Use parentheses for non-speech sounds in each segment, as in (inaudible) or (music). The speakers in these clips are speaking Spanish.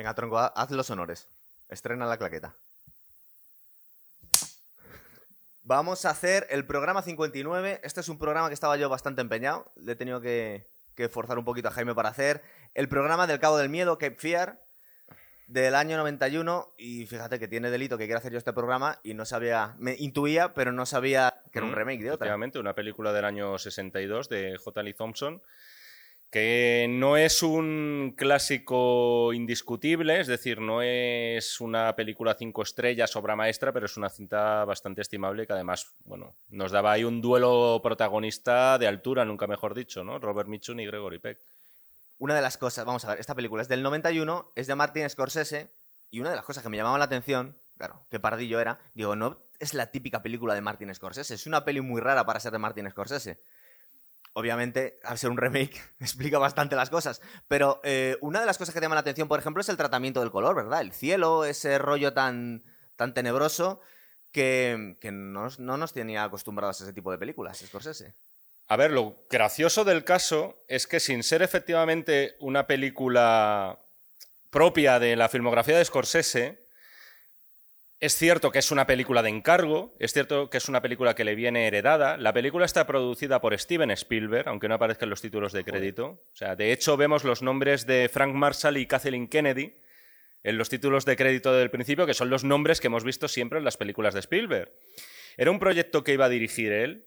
Venga, tronco, ha- haz los honores. Estrena la claqueta. Vamos a hacer el programa 59. Este es un programa que estaba yo bastante empeñado. Le he tenido que, que forzar un poquito a Jaime para hacer. El programa del Cabo del Miedo, Cape Fear, del año 91. Y fíjate que tiene delito que quiero hacer yo este programa y no sabía. Me intuía, pero no sabía que era un Mm, remake de otra. Efectivamente, una película del año 62 de J. Lee Thompson, que no es un clásico indiscutible, es decir, no es una película cinco estrellas, obra maestra, pero es una cinta bastante estimable que además, bueno, nos daba ahí un duelo protagonista de altura, nunca mejor dicho, ¿no? Robert Mitchum y Gregory Peck. una de las cosas, vamos a ver, esta película es del 91, es de Martin Scorsese, y una de las cosas que me llamaban la atención, claro, qué pardillo era, digo, no es la típica película de Martin Scorsese, es una peli muy rara para ser de Martin Scorsese. Obviamente, al ser un remake, (laughs) explica bastante las cosas. Pero eh, una de las cosas que llama la atención, por ejemplo, es el tratamiento del color, ¿verdad? El cielo, ese rollo tan, tan tenebroso que, que nos- no nos tenía acostumbrados a ese tipo de películas, Scorsese. A ver, lo gracioso del caso es que sin ser efectivamente una película propia de la filmografía de Scorsese, es cierto que es una película de encargo, es cierto que es una película que le viene heredada. La película está producida por Steven Spielberg, aunque no aparezcan los títulos de crédito. O sea, de hecho vemos los nombres de Frank Marshall y Kathleen Kennedy en los títulos de crédito del principio, que son los nombres que hemos visto siempre en las películas de Spielberg. Era un proyecto que iba a dirigir él,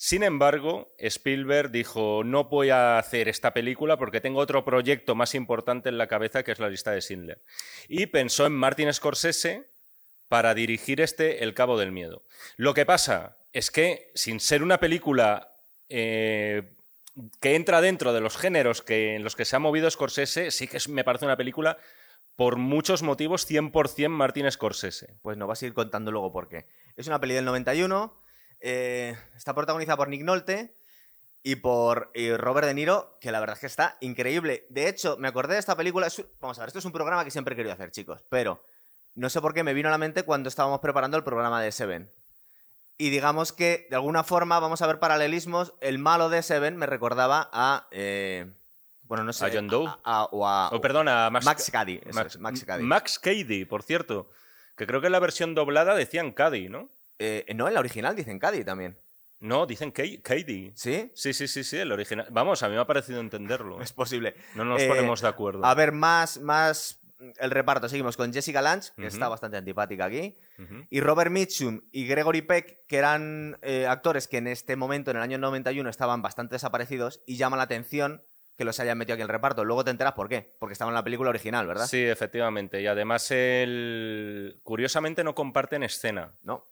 sin embargo, Spielberg dijo, no voy a hacer esta película porque tengo otro proyecto más importante en la cabeza que es la lista de Schindler. Y pensó en Martin Scorsese para dirigir este El Cabo del Miedo. Lo que pasa es que, sin ser una película eh, que entra dentro de los géneros que, en los que se ha movido Scorsese, sí que es- me parece una película por muchos motivos 100% Martin Scorsese. Pues nos vas a ir contando luego por qué. Es una peli del 91, eh, está protagonizada por Nick Nolte y por Robert De Niro, que la verdad es que está increíble. De hecho, me acordé de esta película. vamos a ver, esto es un programa que siempre he querido hacer, chicos, pero no sé por qué me vino a la mente cuando estábamos preparando el programa de Seven. Y digamos que, de alguna forma, vamos a ver paralelismos. El malo de Seven me recordaba a. eh, bueno, no sé. ¿A John Doe? a- a- o a. Oh, perdona, Max, Max Cady. Max, es, Max Cady. Max Cady, por cierto. Que creo que en la versión doblada decían Cady, ¿no? Eh, no, en la original dicen Cady también. No, dicen Ca- Cady. ¿Sí? Sí, sí, sí, sí, el original. Vamos, a mí me ha parecido entenderlo. (laughs) Es posible. No nos Eh, ponemos de acuerdo. A ver, más, más el reparto. Seguimos con Jessica Lange, que está bastante antipática aquí. Y Robert Mitchum y Gregory Peck, que eran eh, actores que en este momento, en el año 91, estaban bastante desaparecidos y llama la atención que los hayan metido aquí en el reparto. Luego te enteras por qué. Porque estaban en la película original, ¿verdad? Sí, efectivamente. Y además, el... curiosamente no comparten escena. ¿No?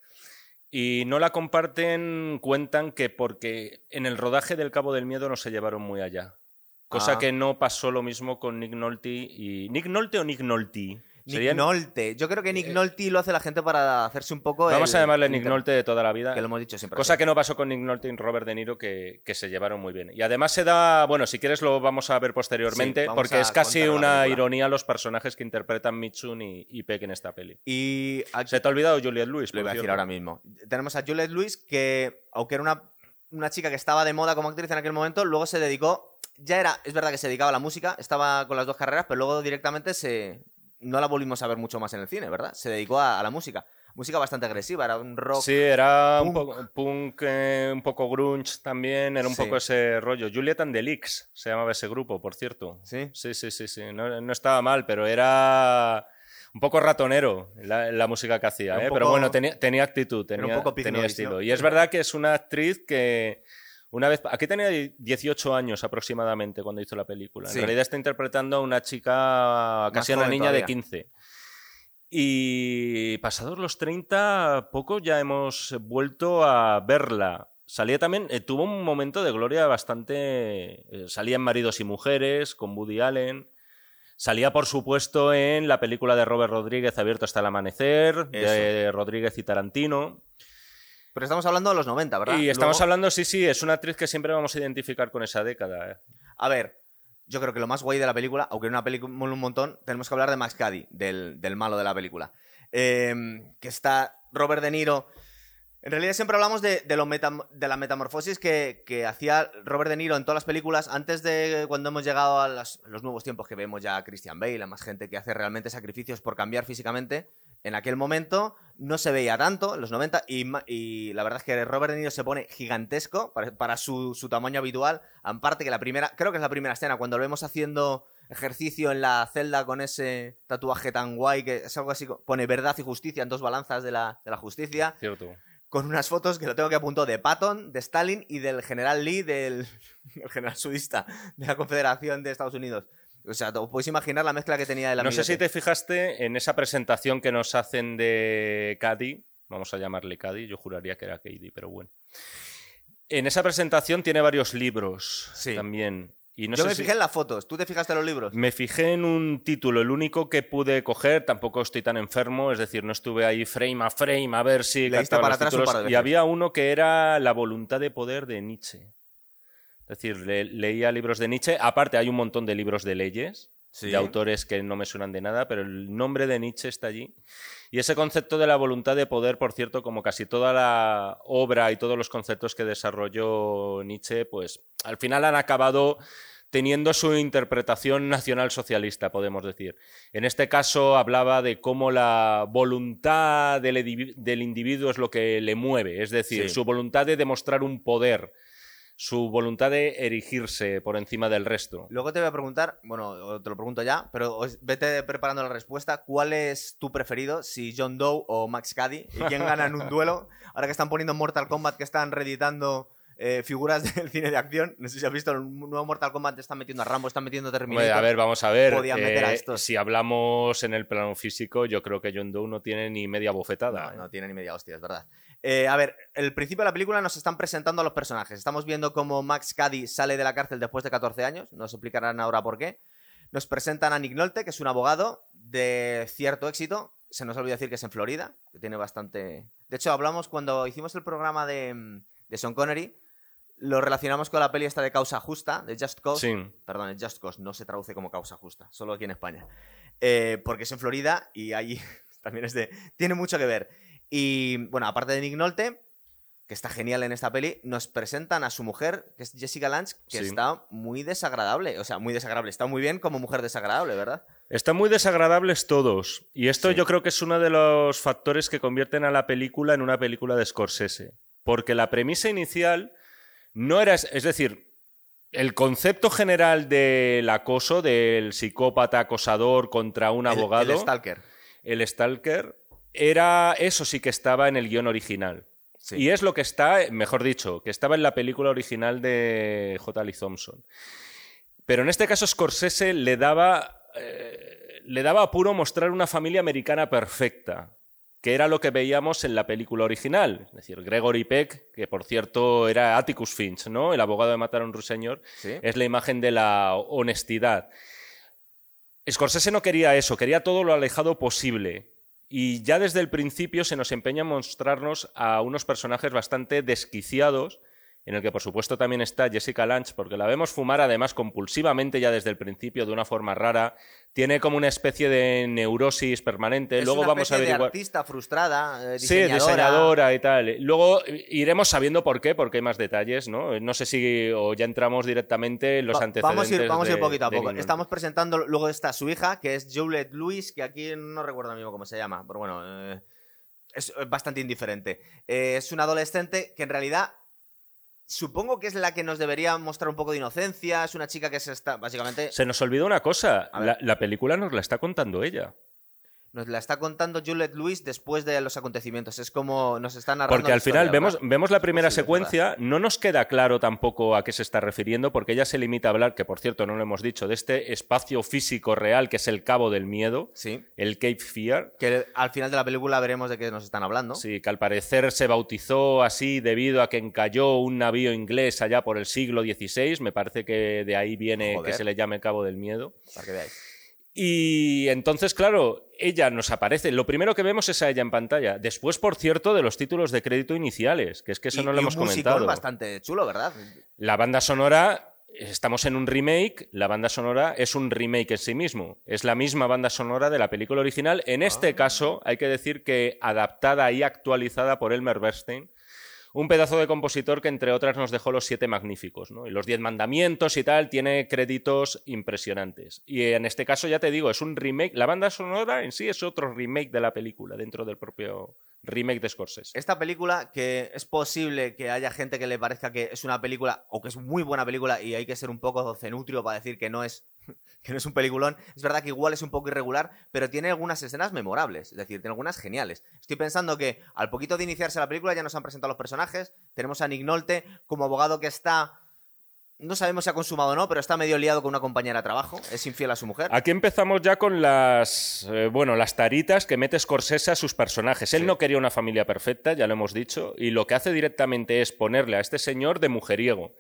Y no la comparten, cuentan que porque en el rodaje del Cabo del Miedo no se llevaron muy allá. Cosa Ah. que no pasó lo mismo con Nick Nolte y... ¿Nick Nolte o Nick Nolte? Nick Serían- Nolte. Yo creo que Nick Nolte lo hace la gente para hacerse un poco. Vamos el- a llamarle Nick Nolte de toda la vida. Que lo hemos dicho siempre. Cosa así. que no pasó con Nick Nolte y Robert De Niro, que, que se llevaron muy bien. Y además se da, bueno, si quieres lo vamos a ver posteriormente, Sí, porque es casi una ironía los personajes que interpretan Mitchum y, y Peck en esta peli. Y aquí- Se te ha olvidado Juliette Lewis, Lo iba a decir ahora mismo. Tenemos a Juliette Lewis, que, aunque era una, una chica que estaba de moda como actriz en aquel momento, luego se dedicó. Ya era, es verdad que se dedicaba a la música, estaba con las dos carreras, pero luego directamente se. No la volvimos a ver mucho más en el cine, ¿verdad? Se dedicó a, a la música. Música bastante agresiva, era un rock. Sí, era un punk. poco punk, eh, un poco grunge también, era un Sí. poco ese rollo. Juliet and the Leaks se llamaba ese grupo, por cierto. ¿Sí? Sí, sí, sí, sí. No, no estaba mal, pero era un poco ratonero la, la música que hacía, un ¿eh? poco- Pero bueno, tenía, tenía actitud, era un tenía, poco tenía estilo. Y es verdad que es una actriz que una vez... Aquí tenía 18 años aproximadamente cuando hizo la película. Sí. En realidad está interpretando a una chica, casi a una niña de todavía. 15. Y pasados los 30, poco ya hemos vuelto a verla. Salía también, eh, tuvo un momento de gloria bastante. eh, salía en Maridos y Mujeres con Woody Allen. Salía, por supuesto, en la película de Robert Rodríguez, Abierto hasta el amanecer, de Rodríguez y Tarantino. Pero estamos hablando de los 90, ¿verdad? Y estamos Luego- hablando, sí, sí, es una actriz que siempre vamos a identificar con esa década. eh. A ver, yo creo que lo más guay de la película, aunque era una película un montón, tenemos que hablar de Max Cady, del, del malo de la película. Eh, que está Robert De Niro En realidad siempre hablamos de, la metamorfosis que, hacía Robert De Niro en todas las películas antes de cuando hemos llegado a los nuevos tiempos que vemos ya a Christian Bale, a más gente que hace realmente sacrificios por cambiar físicamente. En aquel momento no se veía tanto, en los 90, y, la verdad es que Robert De Niro se pone gigantesco para, su, tamaño habitual. Aparte que la primera, creo que es la primera escena, cuando lo vemos haciendo ejercicio en la celda con ese tatuaje tan guay que es algo así, pone verdad y justicia en dos balanzas de la, de la justicia Cierto. Con unas fotos que lo tengo que apuntar de Patton, de Stalin y del general Lee, del (laughs) el general sudista de la Confederación de Estados Unidos. O sea, te podéis imaginar la mezcla que tenía el No sé si te fijaste en esa presentación que nos hacen de Cady, vamos a llamarle Cady, yo juraría que era Cady, pero bueno. En esa presentación tiene varios libros Sí. también. Y no Yo sé me si- fijé en las fotos. ¿Tú te fijaste en los libros? Me fijé en un título, el único que pude coger, tampoco estoy tan enfermo, es decir, no estuve ahí frame a frame a ver si Leíste para los atrás un títulos, par de y había uno que era La voluntad de poder de Nietzsche. Es decir, le- leía libros de Nietzsche, aparte hay un montón de libros de leyes, Sí. de autores que no me suenan de nada, pero el nombre de Nietzsche está allí. Y ese concepto de la voluntad de poder, por cierto, como casi toda la obra y todos los conceptos que desarrolló Nietzsche, pues al final han acabado teniendo su interpretación nacionalsocialista, podemos decir. En este caso hablaba de cómo la voluntad del, individuo es lo que le mueve, es decir, Sí. su voluntad de demostrar un poder, su voluntad de erigirse por encima del resto. Luego te voy a preguntar, bueno, te lo pregunto ya, pero vete preparando la respuesta. ¿Cuál es tu preferido? Si John Doe o Max Cady. ¿Y quién gana en un duelo? Ahora que están poniendo en Mortal Kombat, que están reeditando eh, figuras (laughs) del cine de acción. No sé si has visto el nuevo Mortal Kombat, están metiendo a Rambo, están metiendo a Terminator. a ver, vamos a ver. Podían meter a eh, estos. Si hablamos en el plano físico, yo creo que John Doe no tiene ni media bofetada. No, ¿eh? no tiene ni media hostia, es verdad. Eh, a ver, el principio de la película nos están presentando a los personajes. Estamos viendo cómo Max Cady sale de la cárcel después de 14 años. Nos explicarán ahora por qué. Nos presentan a Nick Nolte, que es un abogado de cierto éxito. Se nos olvidó decir que es en Florida, que tiene bastante... De hecho, hablamos cuando hicimos el programa de, mm, de Sean Connery, lo relacionamos con la peli esta de Causa Justa, de Just Cause. Sí. Perdón, el Just Cause no se traduce como causa justa, solo aquí en España. Eh, porque es en Florida y allí (laughs) también es de. Tiene mucho que ver. Y bueno, aparte de Nick Nolte, que está genial en esta peli, nos presentan a su mujer, que es Jessica Lange, que Sí. está muy desagradable. O sea, muy desagradable. Está muy bien como mujer desagradable, ¿verdad? Están muy desagradables todos. Y esto Sí. yo creo que es uno de los factores que convierten a la película en una película de Scorsese. Porque la premisa inicial no era. Es decir, el concepto general del acoso, del psicópata acosador contra un El- abogado. El, Stalker. el Stalker, era. Eso sí que estaba en el guion original. Sí. Y es lo que está, mejor dicho, que estaba en la película original de J. Lee Thompson. Pero en este caso Scorsese le daba, eh, le daba apuro mostrar una familia americana perfecta, que era lo que veíamos en la película original. Es decir, Gregory Peck, que por cierto era Atticus Finch, ¿no? el abogado de matar a un ruiseñor, Sí. es la imagen de la honestidad. Scorsese no quería eso, quería todo lo alejado posible. Y ya desde el principio se nos empeña en mostrarnos a unos personajes bastante desquiciados, en el que por supuesto también está Jessica Lange, porque la vemos fumar además compulsivamente ya desde el principio de una forma rara. Tiene como una especie de neurosis permanente. Es Luego una vamos a de averiguar. artista frustrada, eh, Sí, diseñadora. diseñadora y tal. Luego iremos sabiendo por qué, porque hay más detalles, ¿no? No sé si o ya entramos directamente en los Va- antecedentes. Vamos a ir, vamos a ir de- poquito a poco. Estamos presentando, luego está su hija, que es Juliette Lewis, que aquí no recuerdo mismo cómo se llama, pero bueno, eh, es es bastante indiferente. Eh, es una adolescente que en realidad supongo que es la que nos debería mostrar un poco de inocencia, es una chica que se está, básicamente, Se nos olvidó una cosa. La, la película nos la está contando ella. Nos la está contando Juliette Lewis después de los acontecimientos. Es como nos está narrando. Porque al final vemos, vemos la primera secuencia, no nos queda claro tampoco a qué se está refiriendo, porque ella se limita a hablar, que por cierto no lo hemos dicho, de este espacio físico real que es el cabo del miedo, Sí. el Cape Fear. Que al final de la película veremos de qué nos están hablando. Sí, que al parecer se bautizó así debido a que encalló un navío inglés allá por el siglo XVI. Me parece que de ahí viene Joder. que se le llame Cabo del Miedo. Para que veáis. Y entonces, claro, ella nos aparece. Lo primero que vemos es a ella en pantalla. Después, por cierto, de los títulos de crédito iniciales, que es que eso Y- no lo y hemos un comentado. bastante chulo, ¿verdad? La banda sonora, estamos en un remake, la banda sonora es un remake en sí mismo. Es la misma banda sonora de la película original. En este Ah. caso, hay que decir que adaptada y actualizada por Elmer Bernstein, un pedazo de compositor que entre otras nos dejó los siete magníficos, ¿no? Y los diez mandamientos y tal, tiene créditos impresionantes. Y en este caso, ya te digo, es un remake. La banda sonora en sí es otro remake de la película, dentro del propio remake de Scorsese. Esta película, que es posible que haya gente que le parezca que es una película, o que es muy buena película, y hay que ser un poco cenutrio para decir que no es (laughs) que no es un peliculón. Es verdad que igual es un poco irregular, pero tiene algunas escenas memorables, es decir, tiene algunas geniales. Estoy pensando que al poquito de iniciarse la película ya nos han presentado los personajes. Tenemos a Nick Nolte como abogado que está no sabemos si ha consumado o no, pero está medio liado con una compañera de trabajo. Es infiel a su mujer. Aquí empezamos ya con las, eh, bueno, las taritas que mete Scorsese a sus personajes. Él no quería una familia perfecta, ya lo hemos dicho, y lo que hace directamente es ponerle a este señor de mujeriego.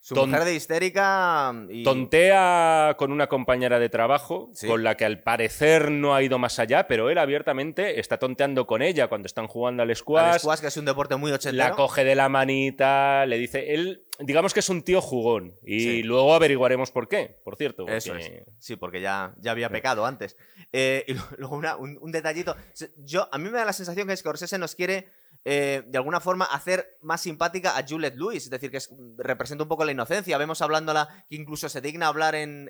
Su mujer de histérica. Y... Tontea con una compañera de trabajo, con la que al parecer no ha ido más allá, pero él abiertamente está tonteando con ella cuando están jugando al squash. Al squash, que es un deporte muy ochentero. La coge de la manita, le dice. Él, digamos que es un tío jugón. Y luego averiguaremos por qué, por cierto. Eso es. Sí, porque ya, ya había pecado antes. Eh, (laughs) y luego un, un detallito. Yo, a mí me da la sensación que Scorsese nos quiere eh, de alguna forma hacer más simpática a Juliette Lewis, es decir, que representa un poco la inocencia. Vemos hablándola que incluso se digna hablar en,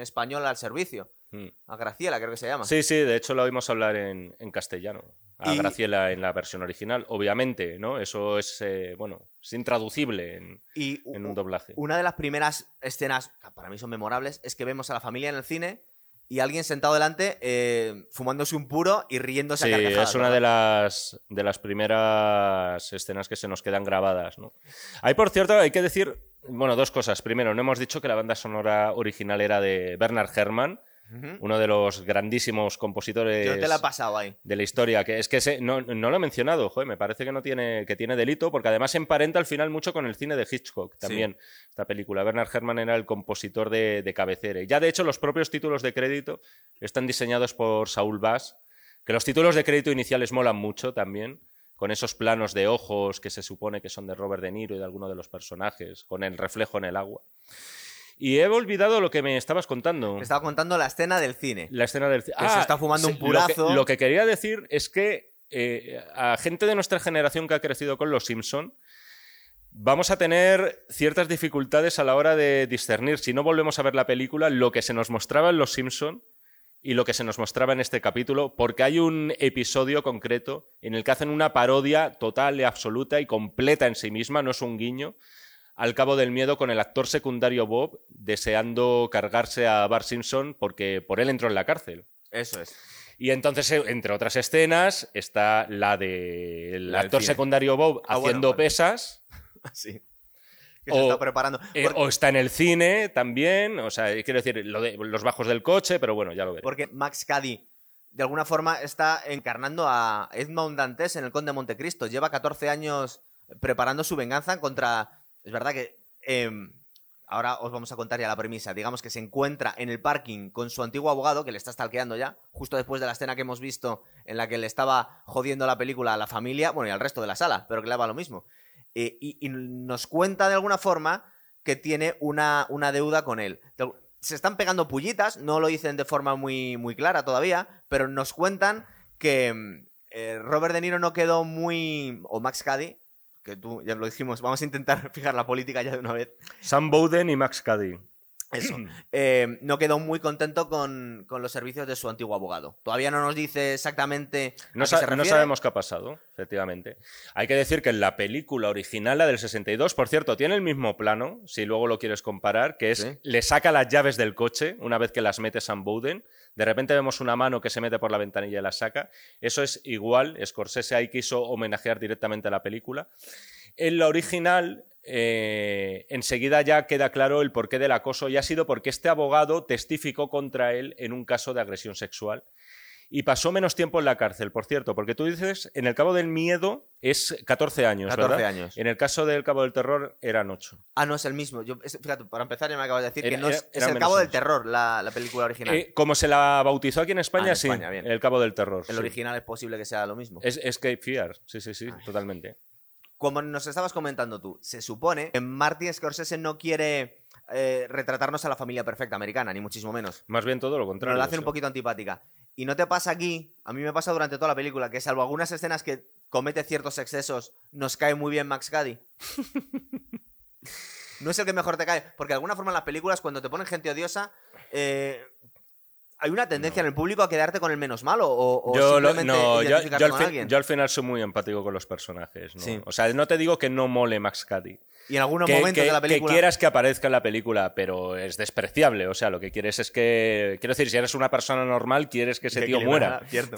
español al servicio. Hmm. A Graciela, creo que se llama. Sí, sí, de hecho la oímos hablar en, castellano. A Graciela en la versión original, obviamente, ¿no? Eso es, eh, bueno, es intraducible en, en un doblaje. Una de las primeras escenas, que para mí son memorables, es que vemos a la familia en el cine y alguien sentado delante eh, fumándose un puro y riéndose sí, a es una de las, de las primeras escenas que se nos quedan grabadas. ¿no? Hay, por cierto, hay que decir, bueno, dos cosas. Primero, no hemos dicho que la banda sonora original era de Bernard Herrmann, uno de los grandísimos compositores de la historia. Que es que no, lo he mencionado, joder, me parece que no tiene, que tiene delito, porque además emparenta al final mucho con el cine de Hitchcock también, esta película. Bernard Herrmann era el compositor de, de cabecera. Ya de hecho los propios títulos de crédito están diseñados por Saul Bass, que los títulos de crédito iniciales molan mucho también con esos planos de ojos que se supone que son de Robert De Niro y de alguno de los personajes, con el reflejo en el agua. Y he olvidado lo que me estabas contando. Me estaba contando la escena del cine. La escena del cine. Que se ah, está fumando un purazo. Lo que, quería decir es que eh, a gente de nuestra generación que ha crecido con los Simpson vamos a tener ciertas dificultades a la hora de discernir, si no volvemos a ver la película, lo que se nos mostraba en Los Simpson y lo que se nos mostraba en este capítulo, porque hay un episodio concreto en el que hacen una parodia total y absoluta y completa en sí misma, no es un guiño, al cabo del miedo con el actor secundario Bob deseando cargarse a Bart Simpson porque por él entró en la cárcel. Eso es. Y entonces, eh, entre otras escenas, está la del actor secundario Bob ah, haciendo pesas. (laughs) sí. Que o, se está preparando. Eh, o está en el cine también. O sea, quiero decir, lo de, los bajos del coche, pero bueno, ya lo veré. Porque Max Caddy, de alguna forma, está encarnando a Edmond Dantes en El Conde de Montecristo. Lleva 14 años preparando su venganza contra es verdad que em, ahora os vamos a contar ya la premisa. Digamos que se encuentra en el parking con su antiguo abogado, que le está stalkeando ya, justo después de la escena que hemos visto en la que le estaba jodiendo la película a la familia, bueno, y al resto de la sala, pero que le daba lo mismo. Eh, y, nos cuenta de alguna forma que tiene una, una deuda con él. Se están pegando pullitas, no lo dicen de forma muy, muy clara todavía, pero nos cuentan que em, eh, Robert De Niro no quedó muy. o Max Caddy que tú ya lo dijimos, vamos a intentar (laughs) fijar la política ya de una vez. Sam Bowden y Max Cady. Eso. (clears throat) Eh, no quedó muy contento con, los servicios de su antiguo abogado. Todavía no nos dice exactamente. No, no sabemos qué ha pasado, efectivamente. Hay que decir que en la película original, la del 62, por cierto, tiene el mismo plano, si luego lo quieres comparar, que es le saca las llaves del coche una vez que las mete Sam Bowden. De repente vemos una mano que se mete por la ventanilla y la saca. Eso es igual. Scorsese ahí quiso homenajear directamente a la película. En la original, eh, enseguida ya queda claro el porqué del acoso y ha sido porque este abogado testificó contra él en un caso de agresión sexual y pasó menos tiempo en la cárcel, por cierto, porque tú dices, en el Cabo del Miedo es 14 años, 14 años. En el caso del Cabo del Terror eran 8. Ah, no es el mismo. Yo, fíjate, para empezar ya me acabas de decir que no es, el Cabo del Terror, la, película original. Eh, como se la bautizó aquí en España, ah, sí, el Cabo del Terror. El original es posible que sea lo mismo. Es Escape Fear, sí, sí, sí, totalmente. Como nos estabas comentando tú, se supone que Martin Scorsese no quiere eh, retratarnos a la familia perfecta americana, ni muchísimo menos. Más bien todo lo contrario. Nos la hacen un poquito antipática. Y no te pasa aquí, a mí me pasa durante toda la película, que salvo algunas escenas que comete ciertos excesos, nos cae muy bien Max Cady. (laughs) no es el que mejor te cae, porque de alguna forma en las películas cuando te ponen gente odiosa, eh, hay una tendencia en el público a quedarte con el menos malo o, o Yo, lo- simplemente no, yo, al con fin- alguien. yo al final soy muy empático con los personajes. ¿no? Sí. O sea, no te digo que no mole Max Cady. Y en algunos que, momentos que- de la que película... quieras que aparezca en la película, pero es despreciable. O sea, lo que quieres es que. Quiero decir, si eres una persona normal, quieres que ese que tío muera. Cierto.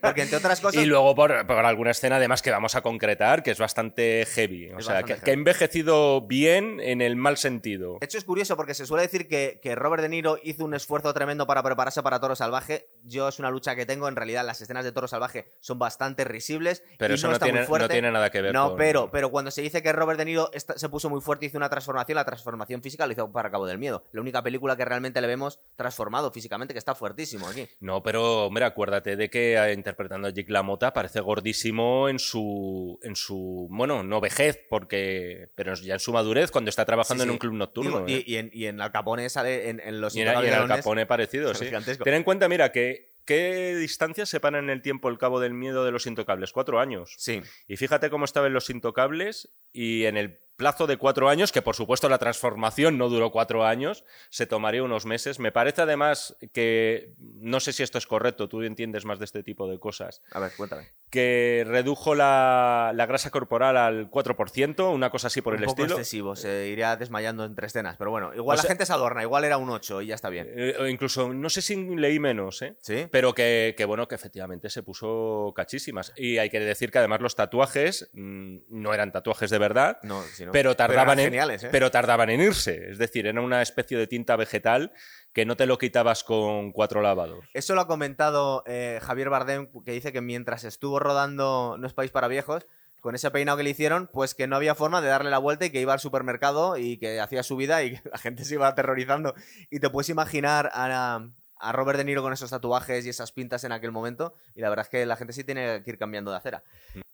Porque entre otras cosas... (laughs) Y luego por, por alguna escena, además, que vamos a concretar, que es bastante heavy. O Es sea, que, que ha envejecido bien en el mal sentido. De hecho, es curioso porque se suele decir que, que Robert De Niro hizo un esfuerzo tremendo para prepararse para Toro Salvaje. Yo es una lucha que tengo. En realidad, las escenas de Toro Salvaje son bastante risibles. Pero y eso no, no, está muy tiene, no tiene nada que ver No, con. pero, pero cuando se dice que Robert De Niro esta- se puso muy fuerte y hizo una transformación, la transformación física lo hizo para Cabo del Miedo. La única película que realmente le vemos transformado físicamente, que está fuertísimo aquí. No, pero hombre, acuérdate de que eh, interpretando a Jake LaMotta parece gordísimo en su, en su, bueno, no vejez, porque, pero ya en su madurez cuando está trabajando Sí, en un club nocturno. Y, ¿eh? y en, y en Al Capone sale en, en Los Y en, y en Al Capone parecido, sí. gigantesco. Ten en cuenta, mira, que ¿qué distancia separa en el tiempo el Cabo del Miedo de los Intocables? Cuatro años. Sí. Y fíjate cómo estaba en Los Intocables y en el plazo de cuatro años, que por supuesto la transformación no duró cuatro años, se tomaría unos meses. Me parece además que, no sé si esto es correcto, tú entiendes más de este tipo de cosas, A ver, cuéntame. Que redujo la, la grasa corporal al 4%, una cosa así por un el poco estilo. excesivo, se iría desmayando entre escenas. Pero bueno, igual O la sea- gente se adorna, igual era un 8 y ya está bien. Eh, incluso, no sé si leí menos, ¿eh? ¿Sí? Pero que, que bueno, que efectivamente se puso cachísimas. Y hay que decir que además los tatuajes mm, no eran tatuajes de verdad, No, sí, no. pero tardaban eran en geniales, ¿eh? pero tardaban en irse. Es decir, era una especie de tinta vegetal que no te lo quitabas con cuatro lavados. Eso lo ha comentado eh, Javier Bardem, que dice que mientras estuvo rodando No es país para viejos, con ese peinado que le hicieron, pues que no había forma de darle la vuelta y que iba al supermercado y que hacía su vida y que la gente se iba aterrorizando. Y te puedes imaginar a, a Robert De Niro con esos tatuajes y esas pintas en aquel momento. Y la verdad es que la gente sí tiene que ir cambiando de acera.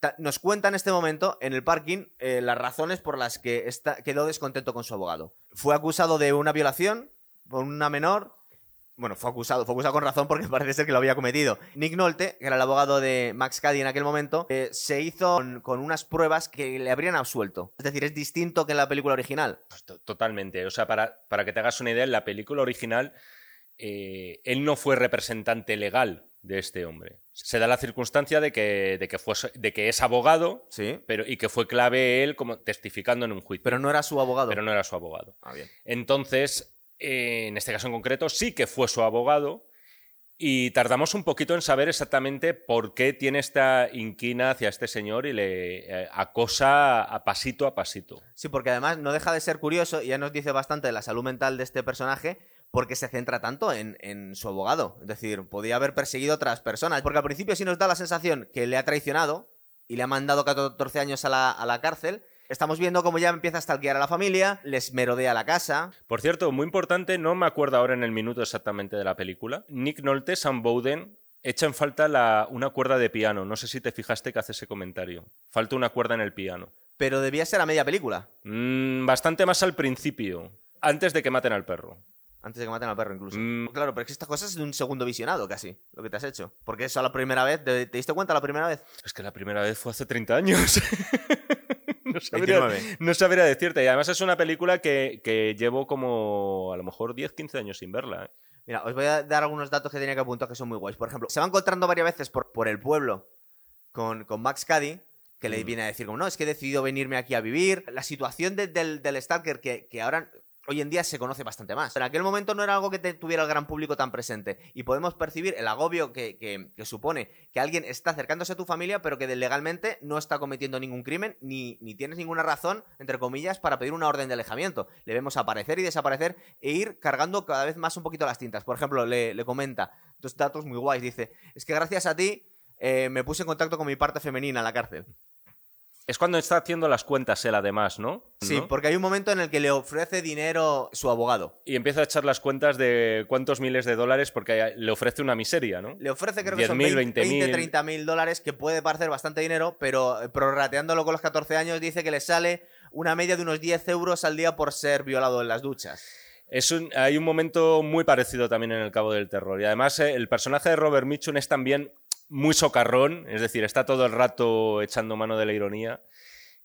Ta- Nos cuenta en este momento, en el parking, eh, las razones por las que está- quedó descontento con su abogado. Fue acusado de una violación por una menor. Bueno, fue acusado, fue acusado con razón porque (laughs) parece ser que lo había cometido. Nick Nolte, que era el abogado de Max Cady en aquel momento, eh, se hizo con, con unas pruebas que le habrían absuelto. Es decir, es distinto que en la película original. Pues to- Totalmente. O sea, para, para que te hagas una idea, en la película original, eh, él no fue representante legal de este hombre. Se da la circunstancia de que, de que, fuese- de que es abogado Sí. pero, y que fue clave él como testificando en un juicio. Pero no era su abogado. pero no era su abogado. Ah, bien. Entonces, en este caso en concreto, sí que fue su abogado y tardamos un poquito en saber exactamente por qué tiene esta inquina hacia este señor y le eh, acosa a pasito a pasito. Sí, porque además no deja de ser curioso y ya nos dice bastante de la salud mental de este personaje porque se centra tanto en, su abogado. Es decir, podía haber perseguido a otras personas. Porque al principio sí nos da la sensación que le ha traicionado y le ha mandado 14 años a la cárcel. Estamos viendo cómo ya empieza a stalkear a la familia, les merodea la casa. Por cierto, muy importante, no me acuerdo ahora en el minuto exactamente de la película, Nick Nolte, Sam Bowden, echa en falta la- una cuerda de piano. No sé si te fijaste que hace ese comentario. Falta una cuerda en el piano. Pero debía ser a media película. Mm, bastante más al principio, antes de que maten al perro. Antes de que maten al perro, incluso. Mm. Claro, pero es que estas cosas es de un segundo visionado casi, lo que te has hecho. Porque eso a la primera vez, ¿te, te diste cuenta la primera vez? Es que la primera vez fue hace 30 años. (laughs) no, sabría, 29. no sabría decirte. Y además es una película que, que llevo como a lo mejor 10, 15 años sin verla. ¿eh? Mira, os voy a dar algunos datos que tenía que apuntar que son muy guays. Por ejemplo, se va encontrando varias veces por, por el pueblo con, con Max Cady, que le Mm. viene a decir como, no, es que he decidido venirme aquí a vivir. La situación de- del, del Stalker que, que ahora... Hoy en día se conoce bastante más. En aquel momento no era algo que tuviera el gran público tan presente. Y podemos percibir el agobio que, supone que alguien está acercándose a tu familia, pero que legalmente no está cometiendo ningún crimen, ni, tienes ninguna razón, entre comillas, para pedir una orden de alejamiento. Le vemos aparecer y desaparecer e ir cargando cada vez más un poquito las tintas. Por ejemplo, le, le comenta dos datos muy guays. Dice, es que gracias a ti eh, me puse en contacto con mi parte femenina en la cárcel. Es cuando está haciendo las cuentas él, además, ¿no? Sí, ¿No? porque hay un momento en el que le ofrece dinero su abogado. Y empieza a echar las cuentas de cuántos miles de dólares porque le ofrece una miseria, ¿no? Le ofrece creo que son 10.000, 20, 20.000. 20 30 mil dólares, que puede parecer bastante dinero, pero eh, prorrateándolo con los 14 años dice que le sale una media de unos 10 euros al día por ser violado en las duchas. Es un- hay un momento muy parecido también en El Cabo del Terror. Y además eh, el personaje de Robert Mitchum es también muy socarrón, es decir, está todo el rato echando mano de la ironía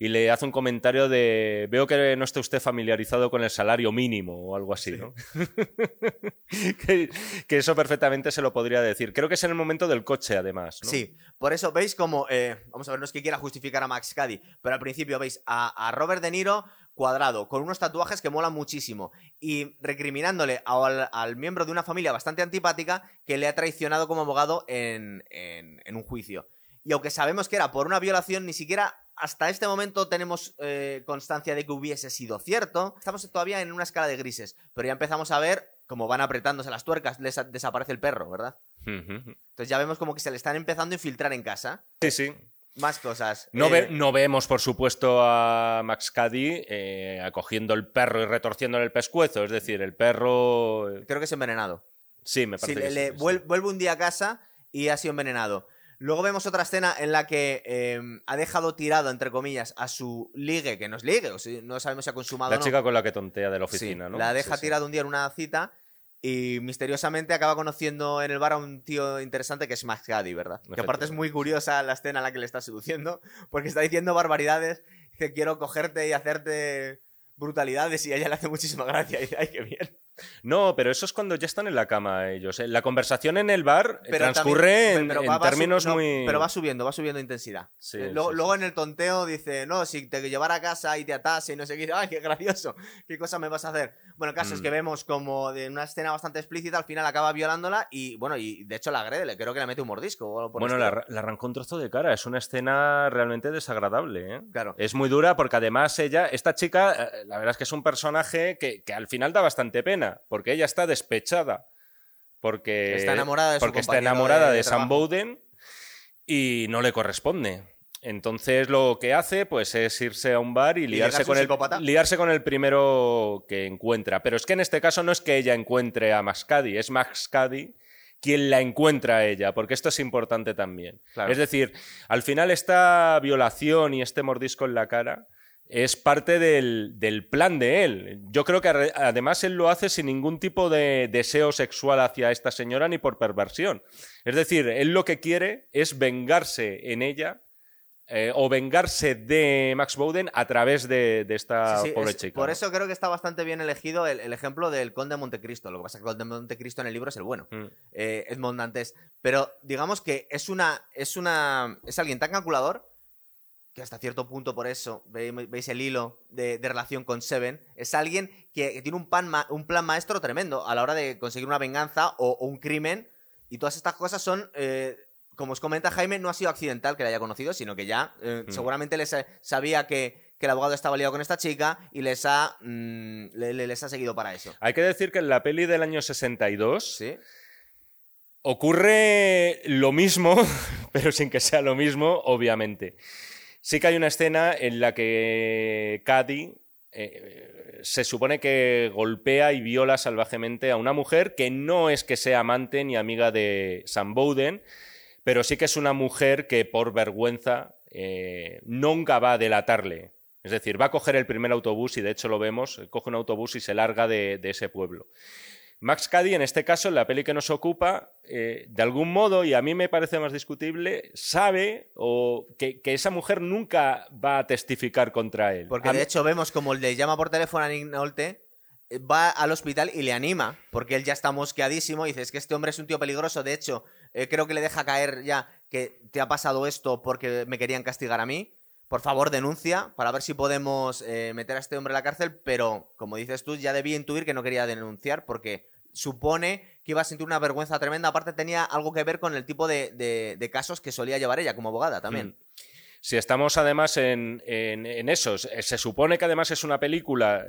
y le hace un comentario de veo que no está usted familiarizado con el salario mínimo o algo así, ¿no? (laughs) que, eso perfectamente se lo podría decir. Creo que es en el momento del coche, además. ¿no? Sí, por eso veis como, eh, vamos a ver, no es que quiera justificar a Max Caddy, pero al principio veis a, Robert De Niro cuadrado, con unos tatuajes que molan muchísimo, y recriminándole al, miembro de una familia bastante antipática que le ha traicionado como abogado en, en un juicio. Y aunque sabemos que era por una violación, ni siquiera hasta este momento tenemos eh, constancia de que hubiese sido cierto. Estamos todavía en una escala de grises, pero ya empezamos a ver cómo van apretándose las tuercas, desaparece el perro, ¿verdad? Entonces ya vemos como que se le están empezando a infiltrar en casa. Sí, sí. Más cosas. No, eh, no vemos, por supuesto, a Max Caddy eh, acogiendo el perro y retorciéndole el pescuezo. Es decir, el perro. Creo que es envenenado. Sí, me parece. que sí, vuelve un día a casa y ha sido envenenado. Luego vemos otra escena en la que em, ha dejado tirado, entre comillas, a su ligue, que no es ligue, o si, no sabemos si ha consumado La o chica con la que tontea de la oficina, ¿no? La deja tirado un día en una cita y misteriosamente acaba conociendo en el bar a un tío interesante que es Max Gaddy, ¿verdad? Que aparte es muy curiosa la escena en la que le está seduciendo, porque está diciendo barbaridades, que quiero cogerte y hacerte brutalidades y a ella le hace muchísima gracia y dice, ay, qué bien. No, pero eso es cuando ya están en la cama ellos. ¿eh? La conversación en el bar transcurre en, términos muy. Pero va subiendo, va subiendo intensidad. Eh, luego, en el tonteo dice, no, si te llevara a casa y te atase y no sé qué, (laughs) ¡ay, qué gracioso! ¿Qué cosa me vas a hacer? Bueno, el caso es que mm. vemos como de una escena bastante explícita, al final acaba violándola y, bueno, y de hecho la agrede, le creo que le mete un mordisco. bueno, le arrancó un trozo de cara. Es una escena realmente desagradable. ¿eh? Claro. Es muy dura porque además ella, esta chica, la verdad es que es un personaje que, que al final da bastante pena porque ella está despechada. Porque está enamorada de, porque está enamorada de, Sam Bowden y no le corresponde. Entonces lo que hace pues es irse a un bar y, liarse, con el, liarse con el primero que encuentra. Pero es que en este caso no es que ella encuentre a Max Cady, es Max Cady quien la encuentra a ella, porque esto es importante también. Es decir, al final esta violación y este mordisco en la cara es parte del, plan de él. Yo creo que además él lo hace sin ningún tipo de deseo sexual hacia esta señora ni por perversión. Es decir, él lo que quiere es vengarse en ella eh, o vengarse de Max Bowden a través de, esta pobre chica. Por eso creo que está bastante bien elegido el, ejemplo del Conde de Montecristo. Lo que pasa es que el Conde de Montecristo en el libro es el bueno, mm. eh, Edmond Dantes. Pero digamos que es una, es una, es alguien tan calculador que hasta cierto punto por eso veis el hilo de, relación con Seven, es alguien que, tiene un, un, plan maestro tremendo a la hora de conseguir una venganza o, un crimen. Y todas estas cosas son, eh, como os comenta Jaime, no ha sido accidental que la haya conocido, sino que ya eh, mm. seguramente les sabía que, el abogado estaba liado con esta chica y les ha, mm, les ha seguido para eso. Hay que decir que en la peli del año 62... ¿Sí? Ocurre lo mismo, (laughs) pero sin que sea lo mismo, obviamente. Sí que hay una escena en la que Cady eh, se supone que golpea y viola salvajemente a una mujer que no es que sea amante ni amiga de Sam Bowden, pero sí que es una mujer que por vergüenza eh, nunca va a delatarle. Es decir, va a coger el primer autobús y de hecho lo vemos, coge un autobús y se larga de ese pueblo. Max Cady, en este caso, en la peli que nos ocupa, eh, de algún modo, y a mí me parece más discutible, sabe o que, esa mujer nunca va a testificar contra él. Porque de hecho vemos como le llama por teléfono a Nick Nolte, eh, va al hospital y le anima, porque él ya está mosqueadísimo y dice, es que este hombre es un tío peligroso, de hecho, eh, creo que le deja caer ya que te ha pasado esto porque me querían castigar a mí. Por favor, denuncia para ver si podemos meter a este hombre a la cárcel, pero como dices tú, ya debía intuir que no quería denunciar porque supone que iba a sentir una vergüenza tremenda. Aparte, tenía algo que ver con el tipo de, casos que solía llevar ella como abogada también. Mm. Si estamos además en, en, eso, se supone que además es una película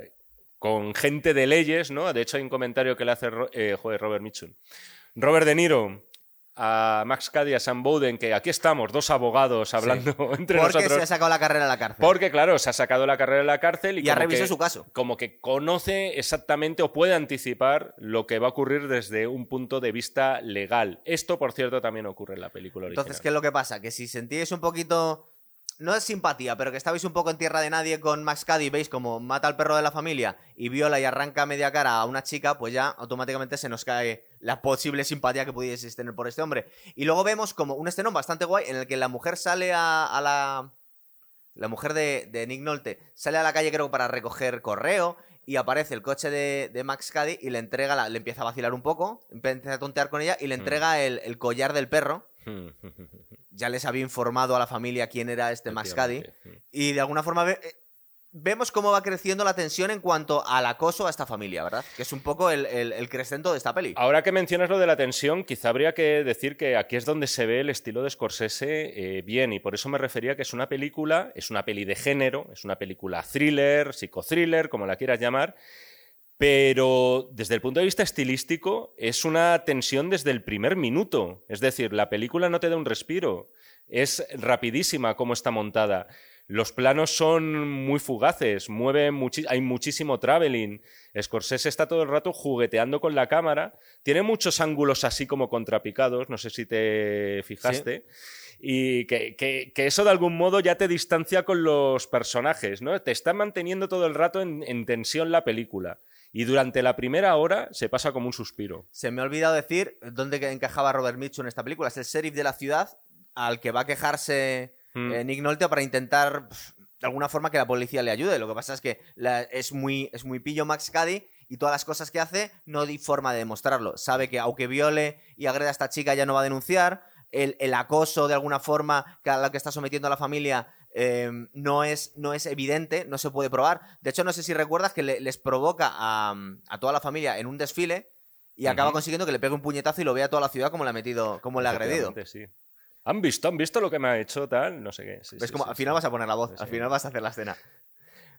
con gente de leyes, ¿no? De hecho, hay un comentario que le hace eh, Robert Mitchum. Robert De Niro a Max Cady y a Sam Bowden, que aquí estamos, dos abogados hablando (laughs) entre nosotros. Porque se ha sacado la carrera a la cárcel. Porque, claro, se ha sacado la carrera a la cárcel y, y ha revisado su caso. Como que conoce exactamente o puede anticipar lo que va a ocurrir desde un punto de vista legal. Esto, por cierto, también ocurre en la película original. Entonces, ¿qué es lo que pasa? Que si sentíais un poquito no es simpatía, pero que estabais un poco en tierra de nadie con Max Cady, veis como mata al perro de la familia y viola y arranca media cara a una chica, pues ya automáticamente se nos cae la posible simpatía que pudieseis tener por este hombre. Y luego vemos como un estenón bastante guay en el que la mujer sale a, la... La mujer de, de Nick Nolte sale a la calle creo para recoger correo y aparece el coche de, Max Cady y le entrega, le empieza a vacilar un poco, empieza a tontear con ella y le mm. entrega el, collar del perro. (laughs) ya les había informado a la familia quién era este Max Cady. Y de alguna forma vemos cómo va creciendo la tensión en cuanto al acoso a esta familia, ¿verdad? Que es un poco el, el, crescento de esta peli. Ahora que mencionas lo de la tensión, quizá habría que decir que aquí es donde se ve el estilo de Scorsese eh, bien, y por eso me refería que es una película, es una peli de género, es una película thriller, psicothriller, como la quieras llamar, pero desde el punto de vista estilístico es una tensión desde el primer minuto. Es decir, la película no te da un respiro. Es rapidísima como está montada. Los planos son muy fugaces, mueve hay muchísimo traveling. Scorsese está todo el rato jugueteando con la cámara. Tiene muchos ángulos así como contrapicados, no sé si te fijaste. Y que, eso de algún modo ya te distancia con los personajes, ¿no? Te está manteniendo todo el rato en, tensión la película. Y durante la primera hora se pasa como un suspiro. Se me ha olvidado decir dónde encajaba Robert Mitchum en esta película. Es el sheriff de la ciudad al que va a quejarse Mm. Eh, Nick Nolte para intentar de alguna forma que la policía le ayude. Lo que pasa es que es, muy, es muy pillo Max Cady y todas las cosas que hace no hay forma de demostrarlo. Sabe que aunque viole y agreda a esta chica ya no va a denunciar. El, acoso de alguna forma a la que está sometiendo a la familia em, no, es, no es evidente, no se puede probar. De hecho, no sé si recuerdas que les provoca a, toda la familia en un desfile y acaba consiguiendo que le pegue un puñetazo y lo vea toda la ciudad como le ha metido, como le ha agredido. Sí. ¿Han visto? ¿Han visto lo que me ha hecho tal? No sé qué. ¿Ves como al final vas a poner la voz, al final vas a hacer la escena.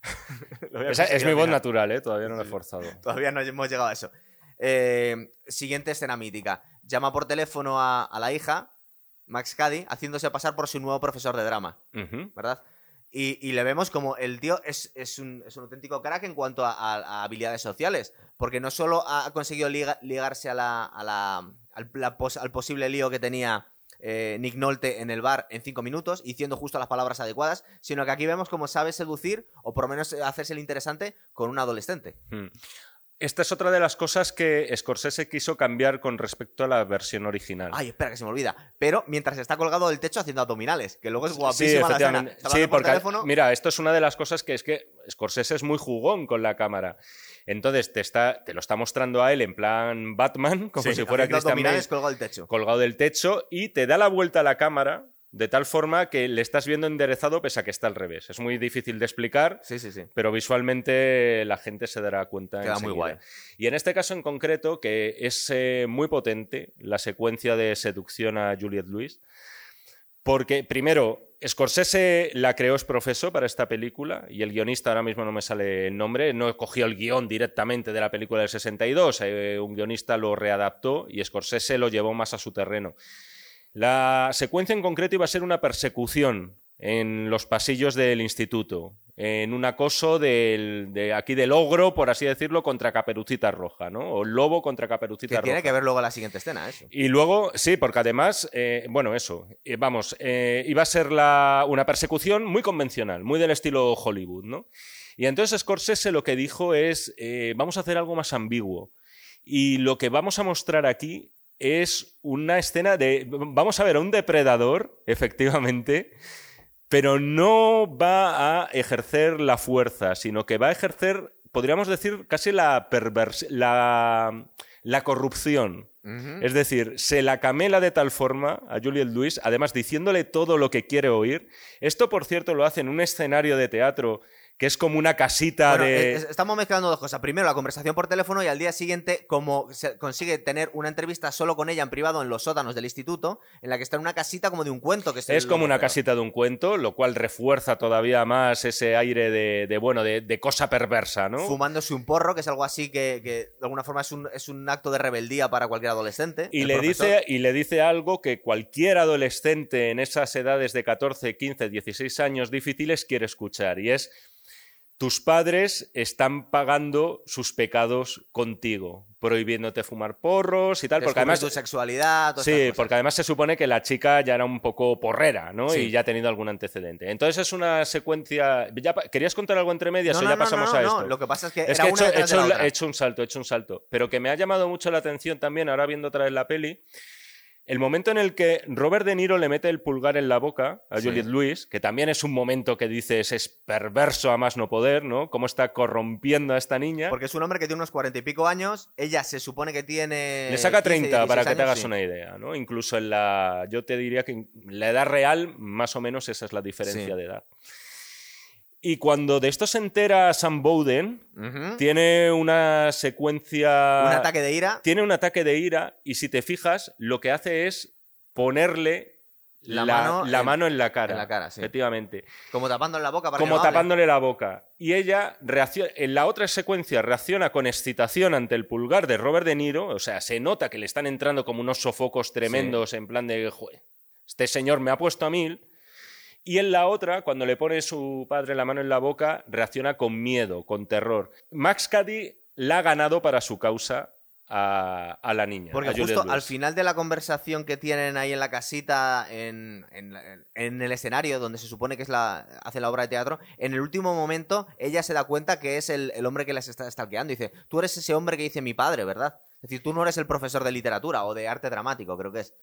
(laughs) es mi voz natural, ¿eh? Todavía no lo he forzado. (laughs) Todavía no hemos llegado a eso. Eh, siguiente escena mítica. Llama por teléfono a, la hija, Max Cady, haciéndose pasar por su nuevo profesor de drama. ¿Verdad? Y, le vemos como el tío es, un, auténtico crack en cuanto a, habilidades sociales. Porque no solo ha conseguido ligarse a la, al posible lío que tenía eh, Nick Nolte en el bar en cinco minutos, diciendo justo las palabras adecuadas, sino que aquí vemos cómo sabe seducir o por lo menos hacerse el interesante con un adolescente. Hmm. Esta es otra de las cosas que Scorsese quiso cambiar con respecto a la versión original. Ay, espera, que se me olvida. Pero mientras está colgado del techo haciendo abdominales, que luego es guapísima sí, la escena. Sí, porque, mira, esto es una de las cosas que es que Scorsese es muy jugón con la cámara. Entonces te, está, te lo está mostrando a él en plan Batman, como si fuera Christian Bale, colgado del techo. Colgado del techo y te da la vuelta a la cámara de tal forma que le estás viendo enderezado pese a que está al revés. Es muy difícil de explicar, sí, sí, sí. pero visualmente la gente se dará cuenta. Queda muy guay. Y en este caso en concreto, que es eh, muy potente la secuencia de seducción a Juliette Lewis, porque, primero, Scorsese la creó es profeso para esta película y el guionista ahora mismo no me sale el nombre, no cogió el guion directamente de la película del 62, eh, un guionista lo readaptó y Scorsese lo llevó más a su terreno. La secuencia en concreto iba a ser una persecución en los pasillos del instituto, en un acoso de aquí del ogro, por así decirlo, contra Caperucita Roja, ¿no? O lobo contra Caperucita que Roja. Tiene que ver luego la siguiente escena, eso. Y luego, sí, porque además, eh, bueno, eso, eh, vamos, eh, iba a ser la, una persecución muy convencional, muy del estilo Hollywood, ¿no? Y entonces Scorsese lo que dijo es, vamos a hacer algo más ambiguo. Y lo que vamos a mostrar aquí es una escena de, vamos a ver, a un depredador, (laughs) efectivamente, pero no va a ejercer la fuerza, sino que va a ejercer, podríamos decir, casi la la, la corrupción. Es decir, se la camela de tal forma a Juliette Lewis, además diciéndole todo lo que quiere oír. Esto, por cierto, lo hace en un escenario de teatro que es como una casita de... Estamos mezclando dos cosas. Primero, la conversación por teléfono y al día siguiente, como se consigue tener una entrevista solo con ella en privado en los sótanos del instituto, en la que está en una casita como de un cuento. Que es, como una casita de un cuento, lo cual refuerza todavía más ese aire de, bueno, de, cosa perversa, ¿no? Fumándose un porro, que es algo así que, de alguna forma es un, es un, acto de rebeldía para cualquier adolescente. Y le, dice, y le dice algo que cualquier adolescente en esas edades de 14, 15, 16 años difíciles quiere escuchar, y es tus padres están pagando sus pecados contigo, prohibiéndote fumar porros y tal, porque además tu sexualidad. Sí, porque además se supone que la chica ya era un poco porrera, ¿no? Sí. Y ya ha tenido algún antecedente. Entonces es una secuencia. ya ¿Querías contar algo entre medias No, o no, ya no, pasamos no, a no, esto? Lo que pasa es que Es era que he una hecho, he hecho un salto, he hecho un salto. Pero que me ha llamado mucho la atención también, ahora viendo otra vez la peli, el momento en el que Robert De Niro le mete el pulgar en la boca a Sí. Juliette Lewis, que también es un momento que dices es perverso a más no poder, ¿no? Cómo está corrompiendo a esta niña. Porque es un hombre que tiene unos cuarenta y pico años. Ella se supone que tiene. Le saca 15, 30 para 16 que te hagas sí. una idea, ¿no? Incluso en la. Yo te diría que en la edad real, más o menos esa es la diferencia Sí. de edad. Y cuando de esto se entera Sam Bowden, tiene una secuencia. Un ataque de ira. Tiene un ataque de ira, y si te fijas, lo que hace es ponerle La la, mano la en- mano en la cara. en la cara, sí. Efectivamente. Como tapándole la boca para que Como no hable. tapándole la boca. Y ella reacciona, en la otra secuencia reacciona con excitación ante el pulgar de Robert De Niro. O sea, se nota que le están entrando como unos sofocos tremendos en plan de, "Joder, este señor me ha puesto a mil. Y en la otra, cuando le pone su padre la mano en la boca, reacciona con miedo, con terror. Max Cady la ha ganado para su causa a, a la niña. Porque justo al Lewis. final de la conversación que tienen ahí en la casita, en, en en el escenario donde se supone que es la, hace la obra de teatro, en el último momento ella se da cuenta que es el, el hombre que les está stalkeando. Dice, tú eres ese hombre que dice mi padre, ¿verdad? Es decir, tú no eres el profesor de literatura o de arte dramático, creo que es.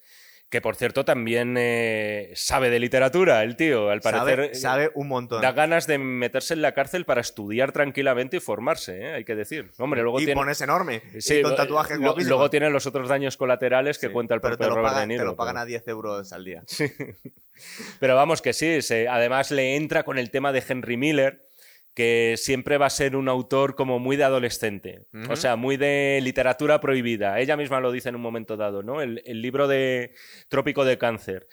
Que por cierto también eh, sabe de literatura, el tío. Al parecer Sabe, eh, sabe un montón. da ganas de meterse en la cárcel para estudiar tranquilamente y formarse, ¿eh? hay que decir. Hombre, luego y tiene. ponerse enorme. Sí, y con tatuajes lo-. Luego tiene los otros daños colaterales que Sí, cuenta el pero propio te Robert pagan, De te Niro. lo pagan pero- a 10 euros al día. (laughs) Pero vamos que sí, se- además le entra con el tema de Henry Miller, que siempre va a ser un autor como muy de adolescente, o sea, muy de literatura prohibida. Ella misma lo dice en un momento dado, ¿no? El, el libro de Trópico de Cáncer,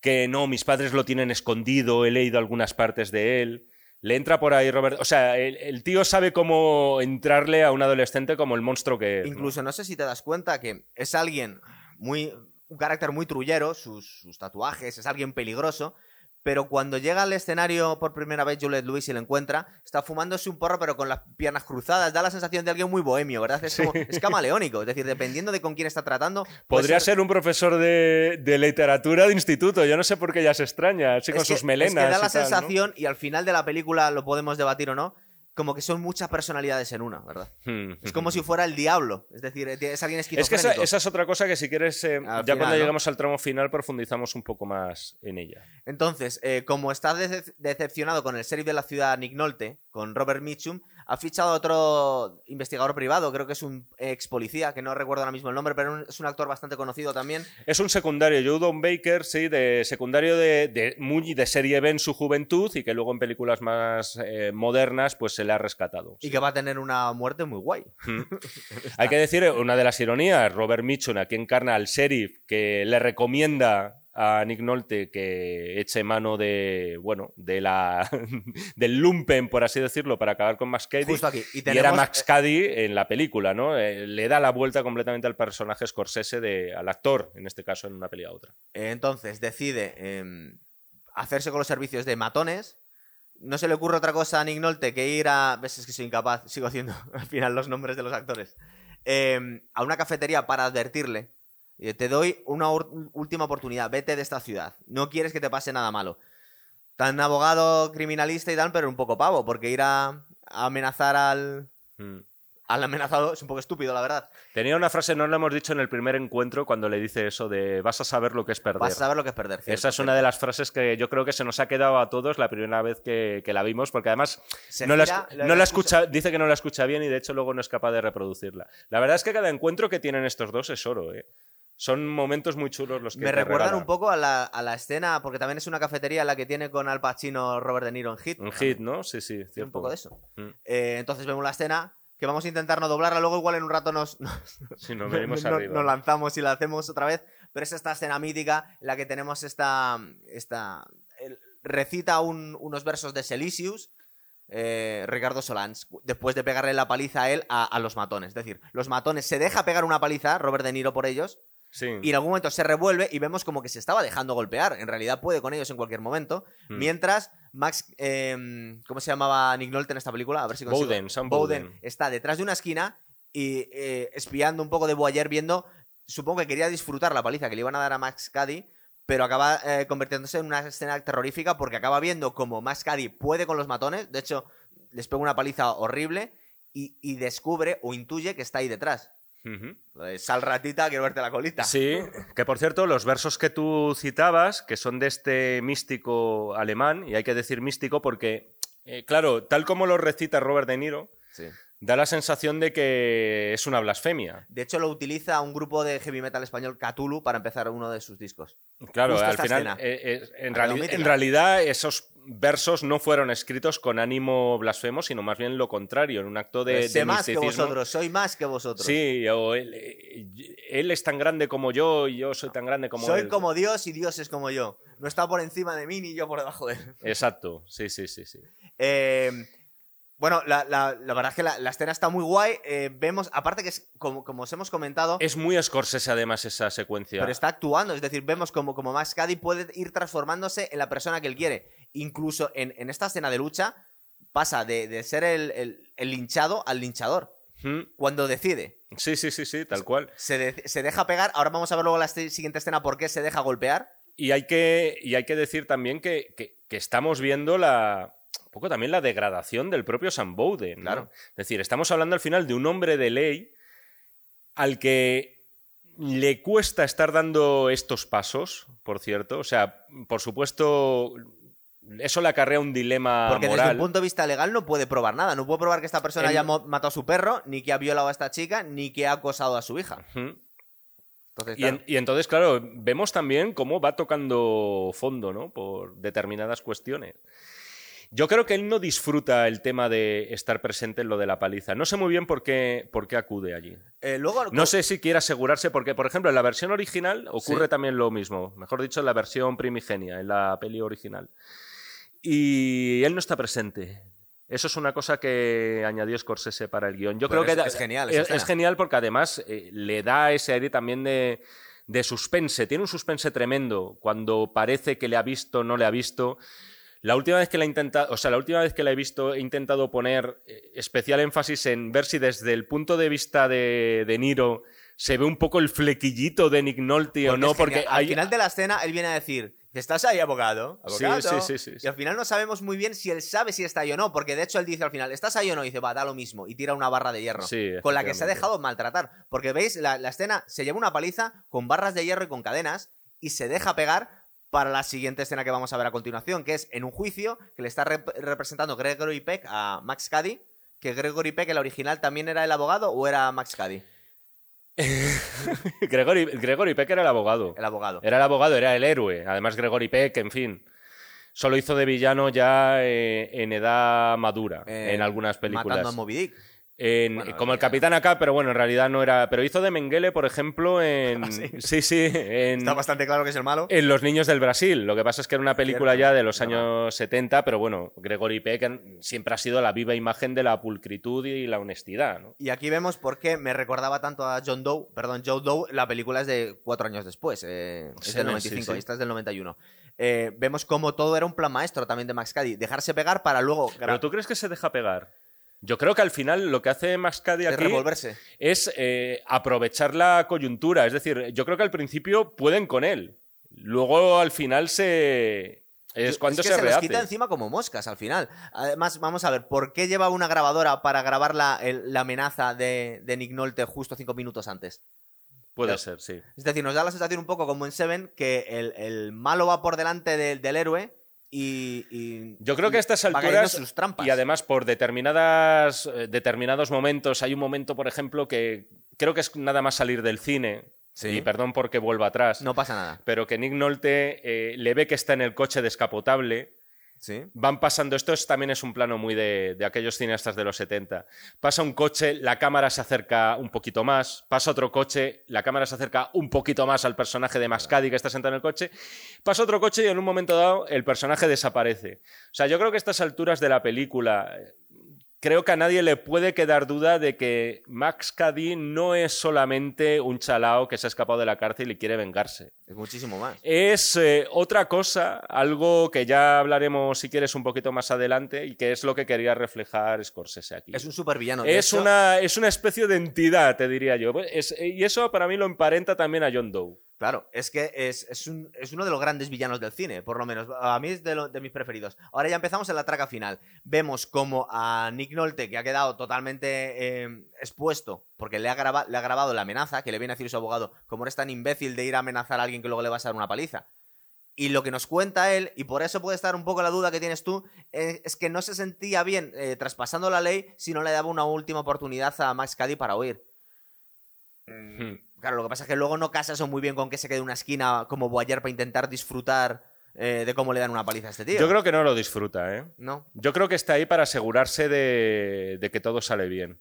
que no, mis padres lo tienen escondido, he leído algunas partes de él. Le entra por ahí Robert. O sea, el, el tío sabe cómo entrarle a un adolescente como el monstruo que es. ¿no? Incluso no sé si te das cuenta que es alguien muy. un carácter muy trullero, sus, sus tatuajes, es alguien peligroso. Pero cuando llega al escenario por primera vez Juliette Lewis y lo encuentra, está fumándose un porro pero con las piernas cruzadas. Da la sensación de alguien muy bohemio, ¿verdad? Es, como, es camaleónico. Es decir, dependiendo de con quién está tratando. Podría ser un profesor de, de literatura de instituto. Yo no sé por qué ella se extraña, así con que- sus melenas. Es que da y la sensación, y al final de la película lo podemos debatir o no, como que son muchas personalidades en una, ¿verdad? Hmm. Es como si fuera el diablo. Es decir, es alguien Es que esa, esquizofrénico. esa es otra cosa que si quieres, eh, ya cuando final, ¿no? lleguemos al tramo final profundizamos un poco más en ella. Entonces, eh, como está dece- decepcionado con el sheriff de la ciudad Nick Nolte, con Robert Mitchum, ha fichado a otro investigador privado, creo que es un ex policía, que no recuerdo ahora mismo el nombre, pero es un actor bastante conocido también. Es un secundario, Judon Baker, sí, de secundario de, de muy de serie B en su juventud y que luego en películas más eh, modernas pues se le ha rescatado. Y que va a tener una muerte muy guay. (laughs) Hay que decir, una de las ironías, Robert Mitchum, aquí encarna al sheriff que le recomienda a Nick Nolte que eche mano de, bueno, de la, (laughs) del lumpen, por así decirlo, para acabar con Max Cady. Justo aquí. Y, Y tenemos, era Max eh, Cady en la película, ¿no? Eh, le da la vuelta completamente al personaje Scorsese, de, al actor, en este caso, en una peli a otra. eh, entonces decide em, hacerse con los servicios de matones. No se le ocurre otra cosa a Nick Nolte que ir a. Ves, es que soy incapaz, sigo haciendo (laughs) al final los nombres de los actores. Em, a una cafetería para advertirle. Eh, Te doy una última oportunidad, vete de esta ciudad. No quieres que te pase nada malo. Tan abogado criminalista y tal, pero un poco pavo, porque ir a, a amenazar al, Mm. al amenazado es un poco estúpido, la verdad. Tenía una frase, no lo hemos dicho en el primer encuentro, cuando le dice eso de vas a saber lo que es perder. Vas a saber lo que es perder. cierto, Esa es una de las frases que yo creo que se nos ha quedado a todos la primera vez que, que la vimos, porque además Se no la, gira, la escucha, dice que no la escucha bien y de hecho luego no es capaz de reproducirla. La verdad es que cada encuentro que tienen estos dos es oro, ¿eh? Son momentos muy chulos los que Me recuerdan un poco a la, a la escena, porque también es una cafetería la que tiene con Al Pacino Robert De Niro en Hit. Un hit, ¿no? Sí, sí, cierto. un poco de eso. Mm. Eh, entonces vemos la escena, que vamos a intentar no doblarla, luego igual en un rato nos, nos, (laughs) Sí, nos (laughs) venimos no- arriba. nos lanzamos y la hacemos otra vez, pero es esta escena mítica en la que tenemos esta... esta el- recita un- unos versos de Selisius, eh, Ricardo Solans, después de pegarle la paliza a él a, a los matones. Es decir, los matones se deja pegar una paliza, Robert De Niro por ellos, Sí. y en algún momento se revuelve y vemos como que se estaba dejando golpear. En realidad puede con ellos en cualquier momento. Mm. Mientras Max, eh, ¿cómo se llamaba Nick Nolte en esta película? A ver si consigo. Bowden, Sam Bowden. está detrás de una esquina y eh, espiando un poco de Boyer viendo, supongo que quería disfrutar la paliza que le iban a dar a Max Caddy, pero acaba eh, convirtiéndose en una escena terrorífica porque acaba viendo como Max Caddy puede con los matones, de hecho les pega una paliza horrible y, y descubre o intuye que está ahí detrás. Sal ratita, quiero verte la colita. Sí, que por cierto, los versos que tú citabas, que son de este místico alemán, y hay que decir místico porque, eh, claro, tal como lo recita Robert De Niro, Sí. Da la sensación de que es una blasfemia. De hecho, lo utiliza un grupo de heavy metal español, Cthulhu, para empezar uno de sus discos. Claro, Justo al final, eh, eh, en, reali- realidad esos versos no fueron escritos con ánimo blasfemo, sino más bien lo contrario, en un acto de, sé de más que vosotros, soy más que vosotros. Sí, o él, eh, él es tan grande como yo y yo soy tan grande como soy él. como Dios y Dios es como yo. No está por encima de mí ni yo por debajo de él. Exacto, sí, sí, sí, sí. (laughs) Eh, bueno, la, la- la verdad es que la, la escena está muy guay. eh, vemos, aparte que es, como, como os hemos comentado, Es muy Scorsese además esa secuencia. pero está actuando. Es decir, vemos como, como Max Caddy puede ir transformándose en la persona que él quiere. Incluso en, en esta escena de lucha pasa de, de ser el, el- el linchado al linchador. Mm, Cuando decide. Sí, sí, sí, sí, tal cual. Se, de- se deja pegar. Ahora vamos a ver luego la siguiente escena por qué se deja golpear. Y hay que, y hay que decir también que, que- que estamos viendo la. Poco también la degradación del propio Sam Bowden. ¿no? Claro. Es decir, estamos hablando al final de un hombre de ley al que le cuesta estar dando estos pasos, por cierto. O sea, por supuesto, eso le acarrea un dilema Porque desde un punto de vista legal no puede probar nada. No puede probar que esta persona En- haya matado a su perro, ni que ha violado a esta chica, ni que ha acosado a su hija. Entonces, Y, en- y entonces, claro, vemos también cómo va tocando fondo, ¿no? Por determinadas cuestiones. Yo creo que él no disfruta el tema de estar presente en lo de la paliza. No sé muy bien por qué, por qué acude allí. eh, luego, No sé si quiere asegurarse, porque, por ejemplo, en la versión original ocurre Sí. también lo mismo. Mejor dicho, en la versión primigenia, en la peli original. Y él no está presente. Eso es una cosa que añadió Scorsese para el guion. Yo Pero creo que es- da- es genial Es, genial porque además eh, le da ese aire también de, de suspense. Tiene un suspense tremendo cuando parece que le ha visto, no le ha visto. La última vez que la he intentado, o sea, la última vez que la he visto, he intentado poner eh, especial énfasis en ver si desde el punto de vista de, de Niro se ve un poco el flequillito de Nick Nolte o no, porque al final de la escena él viene a decir, ¿estás ahí, abogado? ¿Abogado? sí, sí, sí. Y al final no sabemos muy bien si él sabe si está ahí o no, porque de hecho él dice al final, ¿estás ahí o no? Y dice, va, da lo mismo. Y tira una barra de hierro. Sí, con la que se ha dejado maltratar. Porque veis, la, la escena se lleva una paliza con barras de hierro y con cadenas y se deja pegar para la siguiente escena que vamos a ver a continuación, que es en un juicio que le está rep- representando Gregory Peck a Max Caddy, que Gregory Peck, el original, también era el abogado o era Max Caddy, (laughs) Gregory, Gregory Peck era el abogado. el abogado. Era el abogado, era el héroe. Además, Gregory Peck, en fin. Solo hizo de villano ya eh, en edad madura, Eh, en algunas Matando a películas. Moby Dick. En- Bueno, como el capitán acá, pero bueno, en realidad no era. Pero hizo de Mengele, por ejemplo, en. (laughs) Ah, sí. sí, sí, en, Está bastante claro que es el malo. en Los Niños del Brasil. Lo que pasa es que era una película Cierto, ya de los años 70, pero bueno, Gregory Peck siempre ha sido la viva imagen de la pulcritud y la honestidad, ¿no? Y aquí vemos por qué me recordaba tanto a John Doe. Perdón, Joe Doe, la película es de cuatro años después. eh, es Sí, del sí, 95, sí. y esta es del 91. Eh, vemos cómo todo era un plan maestro también de Max Caddy. Dejarse pegar para luego Pero tú crees que se deja pegar. Yo creo que al final lo que hace es aquí revolverse. es eh, aprovechar la coyuntura. Es decir, yo creo que al principio pueden con él. Luego al final se. Es cuando que se, se rehace. quita encima como moscas al final. Además, vamos a ver, ¿por qué lleva una grabadora para grabar la, el- la amenaza de, de Nick Nolte justo cinco minutos antes? Puede ser, sí. Es decir, nos da la sensación un poco como en Seven que el, el malo va por delante del- del héroe y, y- Yo creo que a estas alturas. sus trampas. Y además, por determinadas, eh, determinados momentos, hay un momento, por ejemplo, que creo que es nada más salir del cine. Sí. Y perdón porque vuelvo atrás. no pasa nada. Pero que Nick Nolte eh, le ve que está en el coche descapotable. Sí. Van pasando, esto es- también es un plano muy de, de aquellos cineastas de los 70. Pasa un coche, la cámara se acerca un poquito más, pasa otro coche, la cámara se acerca un poquito más al personaje de Mascadi que está sentado en el coche, pasa otro coche y en un momento dado el personaje desaparece. O sea, yo creo que a estas alturas de la película, creo que a nadie le puede quedar duda de que Max Cady no es solamente un chalao que se ha escapado de la cárcel y quiere vengarse. Es muchísimo más. Es eh, otra cosa, algo que ya hablaremos si quieres un poquito más adelante y que es lo que quería reflejar Scorsese aquí. Es un supervillano. Es hecho, una, es una especie de entidad, te diría yo. Es- y eso para mí lo emparenta también a John Doe. Claro, es que es, es un- es uno de los grandes villanos del cine, por lo menos. A mí es de, de mis preferidos. Ahora ya empezamos en la traca final. Vemos como a Nick Nolte, que ha quedado totalmente eh, expuesto, porque le ha, graba- le ha grabado la amenaza, que le viene a decir su abogado, como eres tan imbécil de ir a amenazar a alguien que luego le vas a dar una paliza. Y lo que nos cuenta él, y por eso puede estar un poco la duda que tienes tú, eh, es que no se sentía bien eh, traspasando la ley si no le daba una última oportunidad a Max Cady para huir. Hmm. Claro, lo que pasa es que luego no casa eso muy bien con que se quede en una esquina como Boyer para intentar disfrutar eh, de cómo le dan una paliza a este tío. Yo creo que no lo disfruta, ¿eh? No. Yo creo que está ahí para asegurarse de, de que todo sale bien.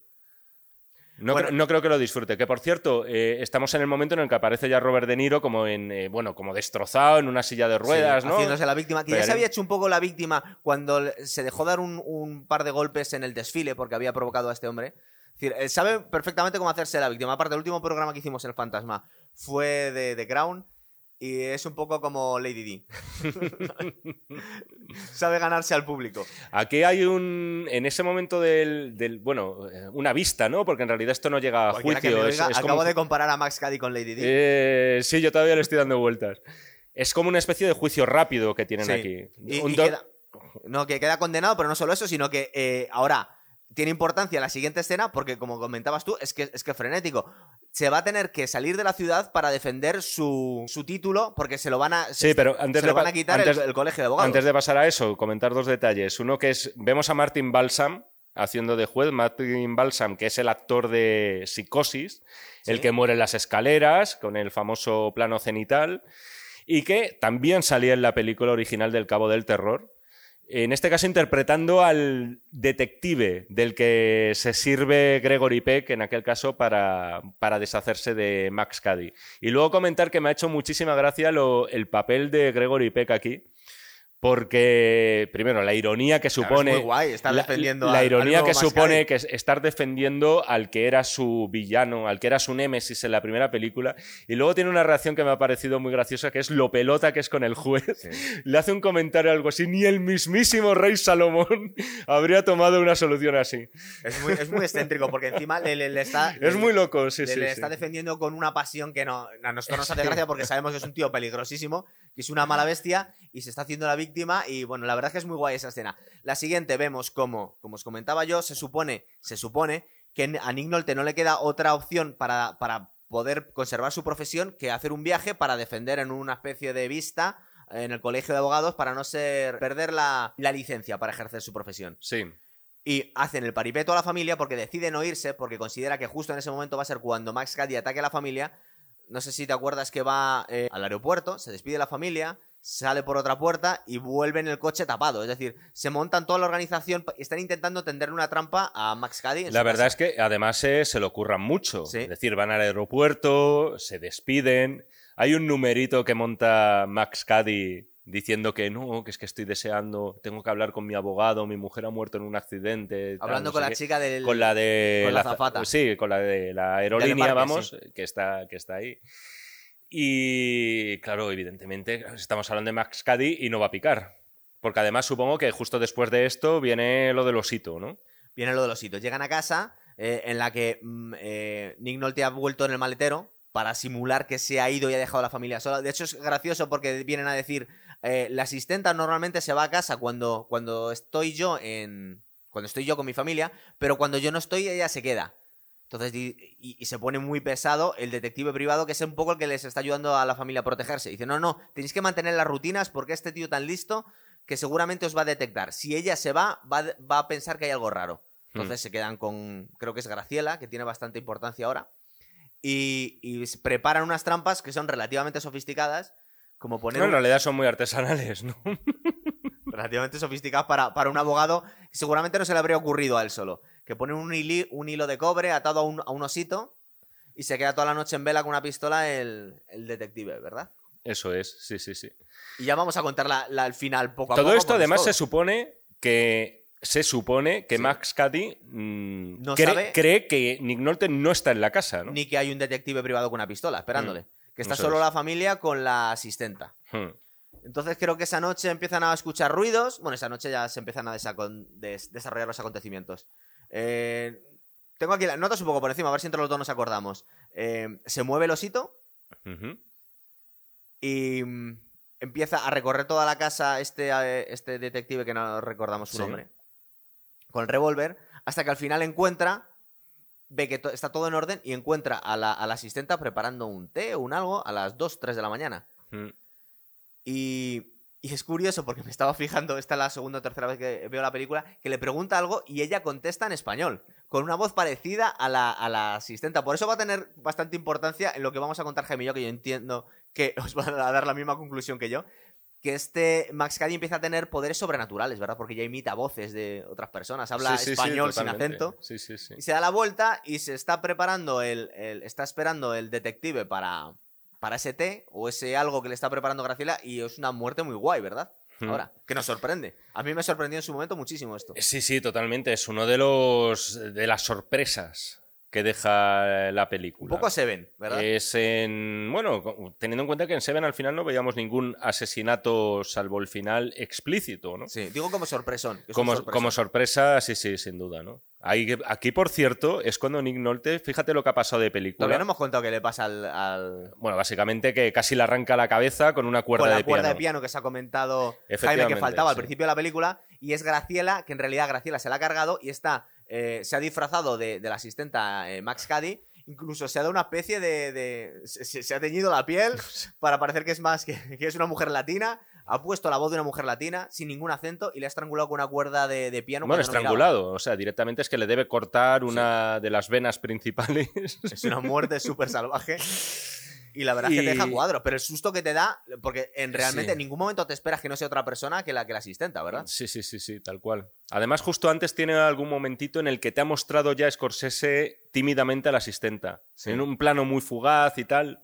No, Bueno. cre- no creo que lo disfrute. Que por cierto, eh, estamos en el momento en el que aparece ya Robert De Niro como en, eh, bueno, como destrozado en una silla de ruedas, Sí, ¿no? Haciéndose la víctima. Que ya se había hecho un poco la víctima cuando se dejó dar un, un par de golpes en el desfile porque había provocado a este hombre. Es decir, él sabe perfectamente cómo hacerse la víctima. Aparte, el último programa que hicimos, El Fantasma, fue de The Crown y es un poco como Lady D. (laughs) sabe ganarse al público. Aquí hay un. En ese momento del. del- bueno, eh, una vista, ¿no? Porque en realidad esto no llega a Cualquiera juicio. es- como acabo un- de comparar a Max Cady con Lady D. Eh, sí, yo todavía le estoy dando vueltas. Es como una especie de juicio rápido que tienen Sí. aquí. Y- Un y do- queda- no, que queda condenado, pero no solo eso, sino que eh, ahora tiene importancia la siguiente escena porque, como comentabas tú, es que es que frenético. Se va a tener que salir de la ciudad para defender su, su título porque se lo van a, Sí, pero antes se de lo van pa- a quitar antes- el, el colegio de abogados. Antes de pasar a eso, comentar dos detalles. Uno que es, vemos a Martin Balsam haciendo de juez, Martin Balsam, que es el actor de Psicosis, el que muere en las escaleras, con el famoso plano cenital, y que también salía en la película original del Cabo del Terror. En este caso interpretando al detective del que se sirve Gregory Peck, en aquel caso, para, para deshacerse de Max Cady. Y luego comentar que me ha hecho muchísima gracia lo- el papel de Gregory Peck aquí, porque, primero, la ironía que Claro, supone... es muy guay estar la- defendiendo la al ironía que supone que es estar defendiendo al que era su villano, al que era su némesis en la primera película. Y luego tiene una reacción que me ha parecido muy graciosa, que es lo pelota que es con el juez. (laughs) Le hace un comentario algo así, ni el mismísimo rey Salomón (laughs) habría tomado una solución así. Es muy, es muy excéntrico porque encima le, le- le está... (laughs) Es le- muy loco, sí, sí. le está defendiendo con una pasión que no, a nosotros nos hace gracia porque sabemos que es un tío peligrosísimo, que es una mala bestia y se está haciendo la víctima y bueno, la verdad es que es muy guay esa escena. La siguiente vemos como, como os comentaba yo, se supone, se supone que a Nick Nolte no le queda otra opción para, para poder conservar su profesión que hacer un viaje para defender en una especie de vista en el colegio de abogados para no ser perder la, la licencia para ejercer su profesión. Sí. Y hacen el paripeto a la familia porque deciden no irse, porque considera que justo en ese momento va a ser cuando Max Cady ataque a la familia. No sé si te acuerdas que va eh, al aeropuerto, se despide de la familia, sale por otra puerta y vuelve en el coche tapado. Es decir, se montan toda la organización y están intentando tenderle una trampa a Max Cady. en La verdad casa. es que además eh, se lo curran mucho. Sí. Es decir, van al aeropuerto, se despiden. Hay un numerito que monta Max Cady diciendo que no, que es que estoy deseando, tengo que hablar con mi abogado, mi mujer ha muerto en un accidente. tal, Hablando no con sé la qué. chica del... Con la de con la za- azafata. Sí, con la de la aerolínea, vamos, que, está, que está ahí. Y claro, evidentemente, estamos hablando de Max Cady y no va a picar. Porque además supongo que justo después de esto viene lo del osito, ¿no? Viene lo de los hitos. Llegan a casa eh, en la que mm, eh, Nick Nolte ha vuelto en el maletero para simular que se ha ido y ha dejado a la familia sola. De hecho, es gracioso porque vienen a decir, eh, la asistenta normalmente se va a casa cuando, cuando estoy yo en... Cuando estoy yo con mi familia, pero cuando yo no estoy, ella se queda. Entonces, y, y- y se pone muy pesado el detective privado, que es un poco el que les está ayudando a la familia a protegerse. Dice, no, no, tenéis que mantener las rutinas porque este tío tan listo que seguramente os va a detectar. Si ella se va, va, a- va a pensar que hay algo raro. Entonces se quedan con, creo que es Graciela, que tiene bastante importancia ahora. Y, y preparan unas trampas que son relativamente sofisticadas, como poner... No, en realidad son muy artesanales, ¿no? (laughs) relativamente sofisticadas para, para un abogado seguramente no se le habría ocurrido a él solo. Que ponen un, hili- un hilo de cobre atado a un, a un osito y se queda toda la noche en vela con una pistola el, el detective, ¿verdad? Eso es, sí, sí, sí. Y ya vamos a contar la, la- el final poco a Todo poco. esto porque es además todo. se supone que se supone que Sí. Max Cady mm, No cree, cree que Nick Nolte no está en la casa, ¿no? Ni que hay un detective privado con una pistola esperándole. Que está Eso solo es. la familia con la asistenta. Hmm. Entonces creo que esa noche empiezan a escuchar ruidos. Bueno, esa noche ya se empiezan a des- desarrollar los acontecimientos. Eh, tengo aquí las notas un poco por encima, a ver si entre los dos nos acordamos. Eh, se mueve el osito y mm, empieza a recorrer toda la casa este, eh, este detective que no recordamos su Sí. nombre. Con el revólver, hasta que al final encuentra, ve que to- está todo en orden y encuentra a la, a la asistenta preparando un té o un algo a las 2, 3 de la mañana. Hmm. Y, y es curioso porque me estaba fijando, esta es la segunda o tercera vez que veo la película, que le pregunta algo y ella contesta en español, con una voz parecida a la, a la asistenta. Por eso va a tener bastante importancia en lo que vamos a contar yo, que yo entiendo que os van a dar la misma conclusión que yo. Que este Max Cady empieza a tener poderes sobrenaturales, ¿verdad? Porque ya imita voces de otras personas, habla Sí, sí, sí, español sin acento. Sí, sí, sí. Y se da la vuelta y se está preparando el, el- está esperando el detective para, para ese té o ese algo que le está preparando Graciela y es una muerte muy guay, ¿verdad? Hmm. Ahora, que nos sorprende. A mí me sorprendió en su momento muchísimo esto. Sí, sí, totalmente. Es uno de los de las sorpresas que deja la Un película. poco Seven, ¿verdad? Es en. Bueno, teniendo en cuenta que en Seven al final no veíamos ningún asesinato salvo el final explícito, ¿no? Sí, digo como sorpresón. un Como, sorpresón. como sorpresa, sí, sí, sin duda, ¿no? Ahí- aquí, por cierto, es cuando Nick Nolte, fíjate lo que ha pasado de película. Todavía no hemos contado qué le pasa al, al- Bueno, básicamente que casi le arranca la cabeza con una cuerda con la de cuerda piano. de piano que se ha comentado Jaime que faltaba al principio de la película y es Graciela, que en realidad Graciela se la ha cargado y está eh, se ha disfrazado de, de la asistenta eh, Max Cady. Incluso se ha dado una especie de. de- se, ha teñido la piel (laughs) para parecer que es más que, que es una mujer latina. Ha puesto la voz de una mujer latina sin ningún acento y le ha estrangulado con una cuerda de, de piano. Bueno, no estrangulado. O sea, directamente es que le debe cortar una de las venas principales. Es una muerte (laughs) súper salvaje. Y la verdad es que te deja Y- cuadro. Pero el susto que te da, porque en realmente Sí. en ningún momento te esperas que no sea otra persona que la, que la asistenta, ¿verdad? Sí, sí, sí, sí, tal cual. Además, justo antes tiene algún momentito en el que te ha mostrado ya Scorsese tímidamente a la asistenta. Sí. En un plano muy fugaz y tal.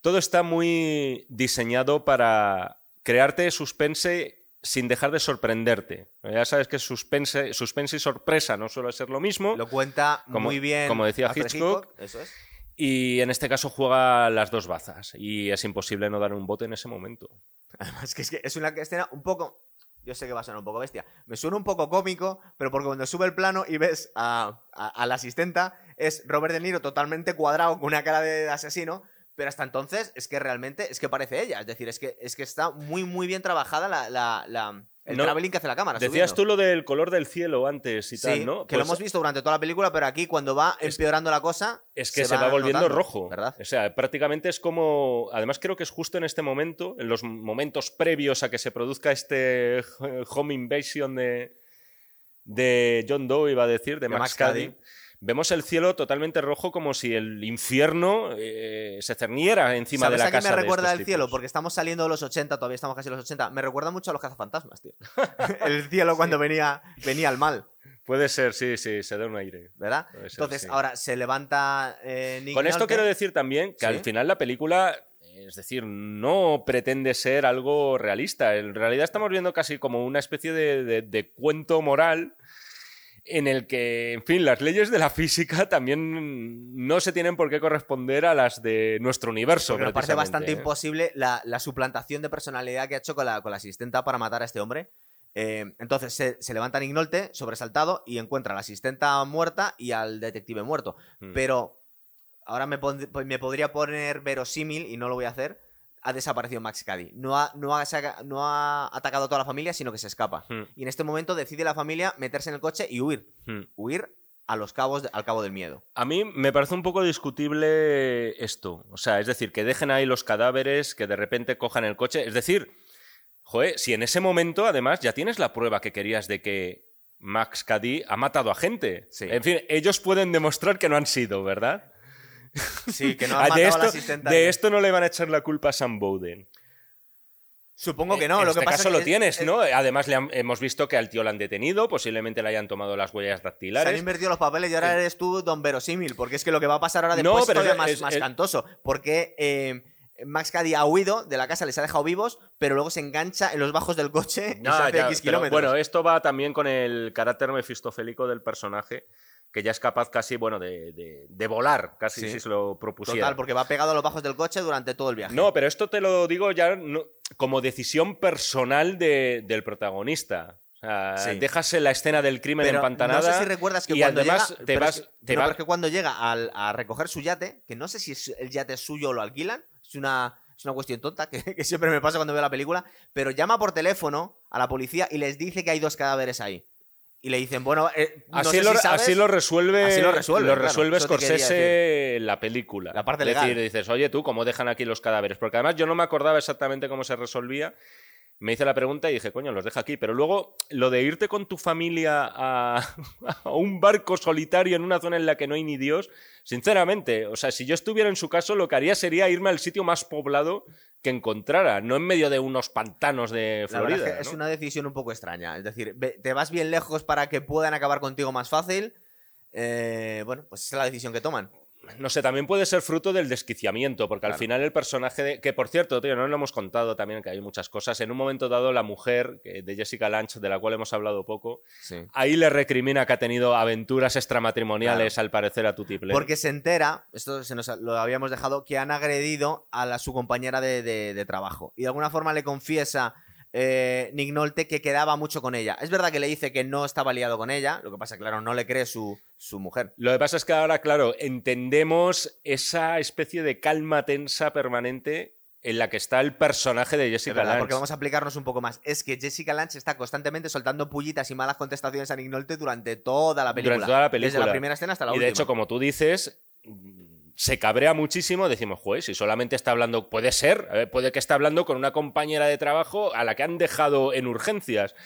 Todo está muy diseñado para crearte suspense sin dejar de sorprenderte. Ya sabes que suspense, suspense y sorpresa no suele ser lo mismo. Lo cuenta Como- muy bien. como decía Alfred Hitchcock. Eso es. Y en este caso juega las dos bazas. Y es imposible no dar un bote en ese momento. Además, que es, que es una escena un poco. Yo sé que va a sonar un poco bestia. Me suena un poco cómico, pero porque cuando sube el plano y ves a, la asistenta, es Robert De Niro totalmente cuadrado, con una cara de asesino. Pero hasta entonces es que realmente es que parece ella. Es decir, es que, es que está muy, muy bien trabajada la- el No, traveling que hace la cámara. Decías subiendo. tú lo del color del cielo antes y Sí, tal, ¿no? que lo Pues hemos visto durante toda la película, pero aquí cuando va Es- empeorando la cosa. Es que se, va, volviendo notando, rojo. ¿Verdad? O sea, prácticamente es como. Además, creo que es justo en este momento, en los momentos previos a que se produzca este home invasion de, de John Doe, iba a decir, de, De Max, Max Cady. Cady. Vemos el cielo totalmente rojo como si el infierno eh, se cerniera encima de ¿Sabes la a casa. me recuerda el cielo? Porque estamos saliendo de los 80, todavía estamos casi en los 80. Me recuerda mucho a los cazafantasmas, tío. (laughs) el cielo cuando venía, venía al mal, Puede ser, sí, sí, se da un aire. ¿verdad? Ser, Entonces, sí. ahora se levanta eh, Nick Con esto Nolte. quiero decir también que Sí. al final la película, es decir, no pretende ser algo realista. En realidad estamos viendo casi como una especie de, de- de cuento moral en el que, en fin, las leyes de la física también no se tienen por qué corresponder a las de nuestro universo. Me parece bastante imposible la, la suplantación de personalidad que ha hecho con la, con la asistenta para matar a este hombre. Eh, entonces se, se levanta Nick Nolte, sobresaltado, y encuentra a la asistenta muerta y al detective muerto. Mm. Pero ahora me, pon- me podría poner verosímil, y no lo voy a hacer, ha desaparecido Max Cady. No ha, no, ha no ha atacado a toda la familia, sino que se escapa. Mm, Y en este momento decide la familia meterse en el coche y huir. mm. Huir a los cabos de- al cabo del miedo. A mí me parece un poco discutible esto. O sea, es decir, que dejen ahí los cadáveres, que de repente cojan el coche. Es decir, joder, si en ese momento además ya tienes la prueba que querías de que Max Cady ha matado a gente. Sí. En fin, ellos pueden demostrar que no han sido, ¿verdad? Sí, que no (laughs) ha Ah, matado de a esto, la asistenta. de esto no le van a echar la culpa a Sam Bowden. Supongo que no. En lo este que pasa caso es lo que es- tienes, es- ¿no? Además le han- hemos visto que al tío lo han detenido, posiblemente le hayan tomado las huellas Se han dactilares. invertido los papeles y ahora eres tú don verosímil, porque es que lo que va a pasar ahora No, después pero es todavía es- más, más cantoso, porque eh, Max Caddy ha huido de la casa, les ha dejado vivos, pero luego se engancha en los bajos del coche y se hace ya, X kilómetros. bueno, esto va también con el carácter mefistofélico del personaje, que ya es capaz casi, bueno, de, de- de volar, casi Sí. si se lo propusiera. Total, porque va pegado a los bajos del coche durante todo el viaje. No, pero esto te lo digo ya no- como decisión personal de- del protagonista. O sea, Sí. dejas en la escena del crimen pero empantanada. no sé si recuerdas que y cuando además llega, te pero vas- es que- te no, va- pero es que cuando llega al- a recoger su yate, que no sé si es- el yate es suyo o lo alquilan, es una, es una cuestión tonta que, (laughs) que siempre me pasa cuando veo la película, pero llama por teléfono a la policía y les dice que hay dos cadáveres ahí. Y le dicen, bueno, eh, no Así, sé lo, si sabes- así lo resuelve, Así lo resuelve, claro, quería Scorsese en la película. La parte es legal. decir, dices, oye, tú, ¿cómo dejan aquí los cadáveres? Porque además yo no me acordaba exactamente cómo se resolvía. Me hice la pregunta y dije, coño, los deja aquí. Pero luego, lo de irte con tu familia a, (laughs) a un barco solitario en una zona en la que no hay ni Dios, sinceramente, o sea, si yo estuviera en su caso, lo que haría sería irme al sitio más poblado que encontrara, no en medio de unos pantanos de La Florida. es que es ¿no? una decisión un poco extraña. Es decir, te vas bien lejos para que puedan acabar contigo más fácil. Eh, bueno, pues esa es la decisión que toman. No sé, también puede ser fruto del desquiciamiento, porque al final el personaje de... Que por cierto, tío, no lo hemos contado también, que hay muchas cosas. En un momento dado, la mujer de Jessica Lange, de la cual hemos hablado poco, Sí. ahí le recrimina que ha tenido aventuras extramatrimoniales, al parecer, a Tutiple. Porque se entera, esto se nos lo habíamos dejado, que han agredido a la- su compañera de, de- de trabajo. Y de alguna forma le confiesa eh, Nick Nolte que quedaba mucho con ella. Es verdad que le dice que no estaba liado con ella, lo que pasa, claro, no le cree su, su mujer. Lo que pasa es que ahora, claro, entendemos esa especie de calma tensa permanente en la que está el personaje de Es Jessica verdad, Lange. porque vamos a aplicarnos un poco más. Es que Jessica Lange está constantemente soltando pullitas y malas contestaciones a Nick Nolte durante toda la película. Durante toda la película. Desde la primera escena hasta la y última. de hecho, como tú dices, se cabrea muchísimo. Decimos, juez, si solamente está hablando, puede ser, ver, puede que esté hablando con una compañera de trabajo a la que han dejado en urgencias.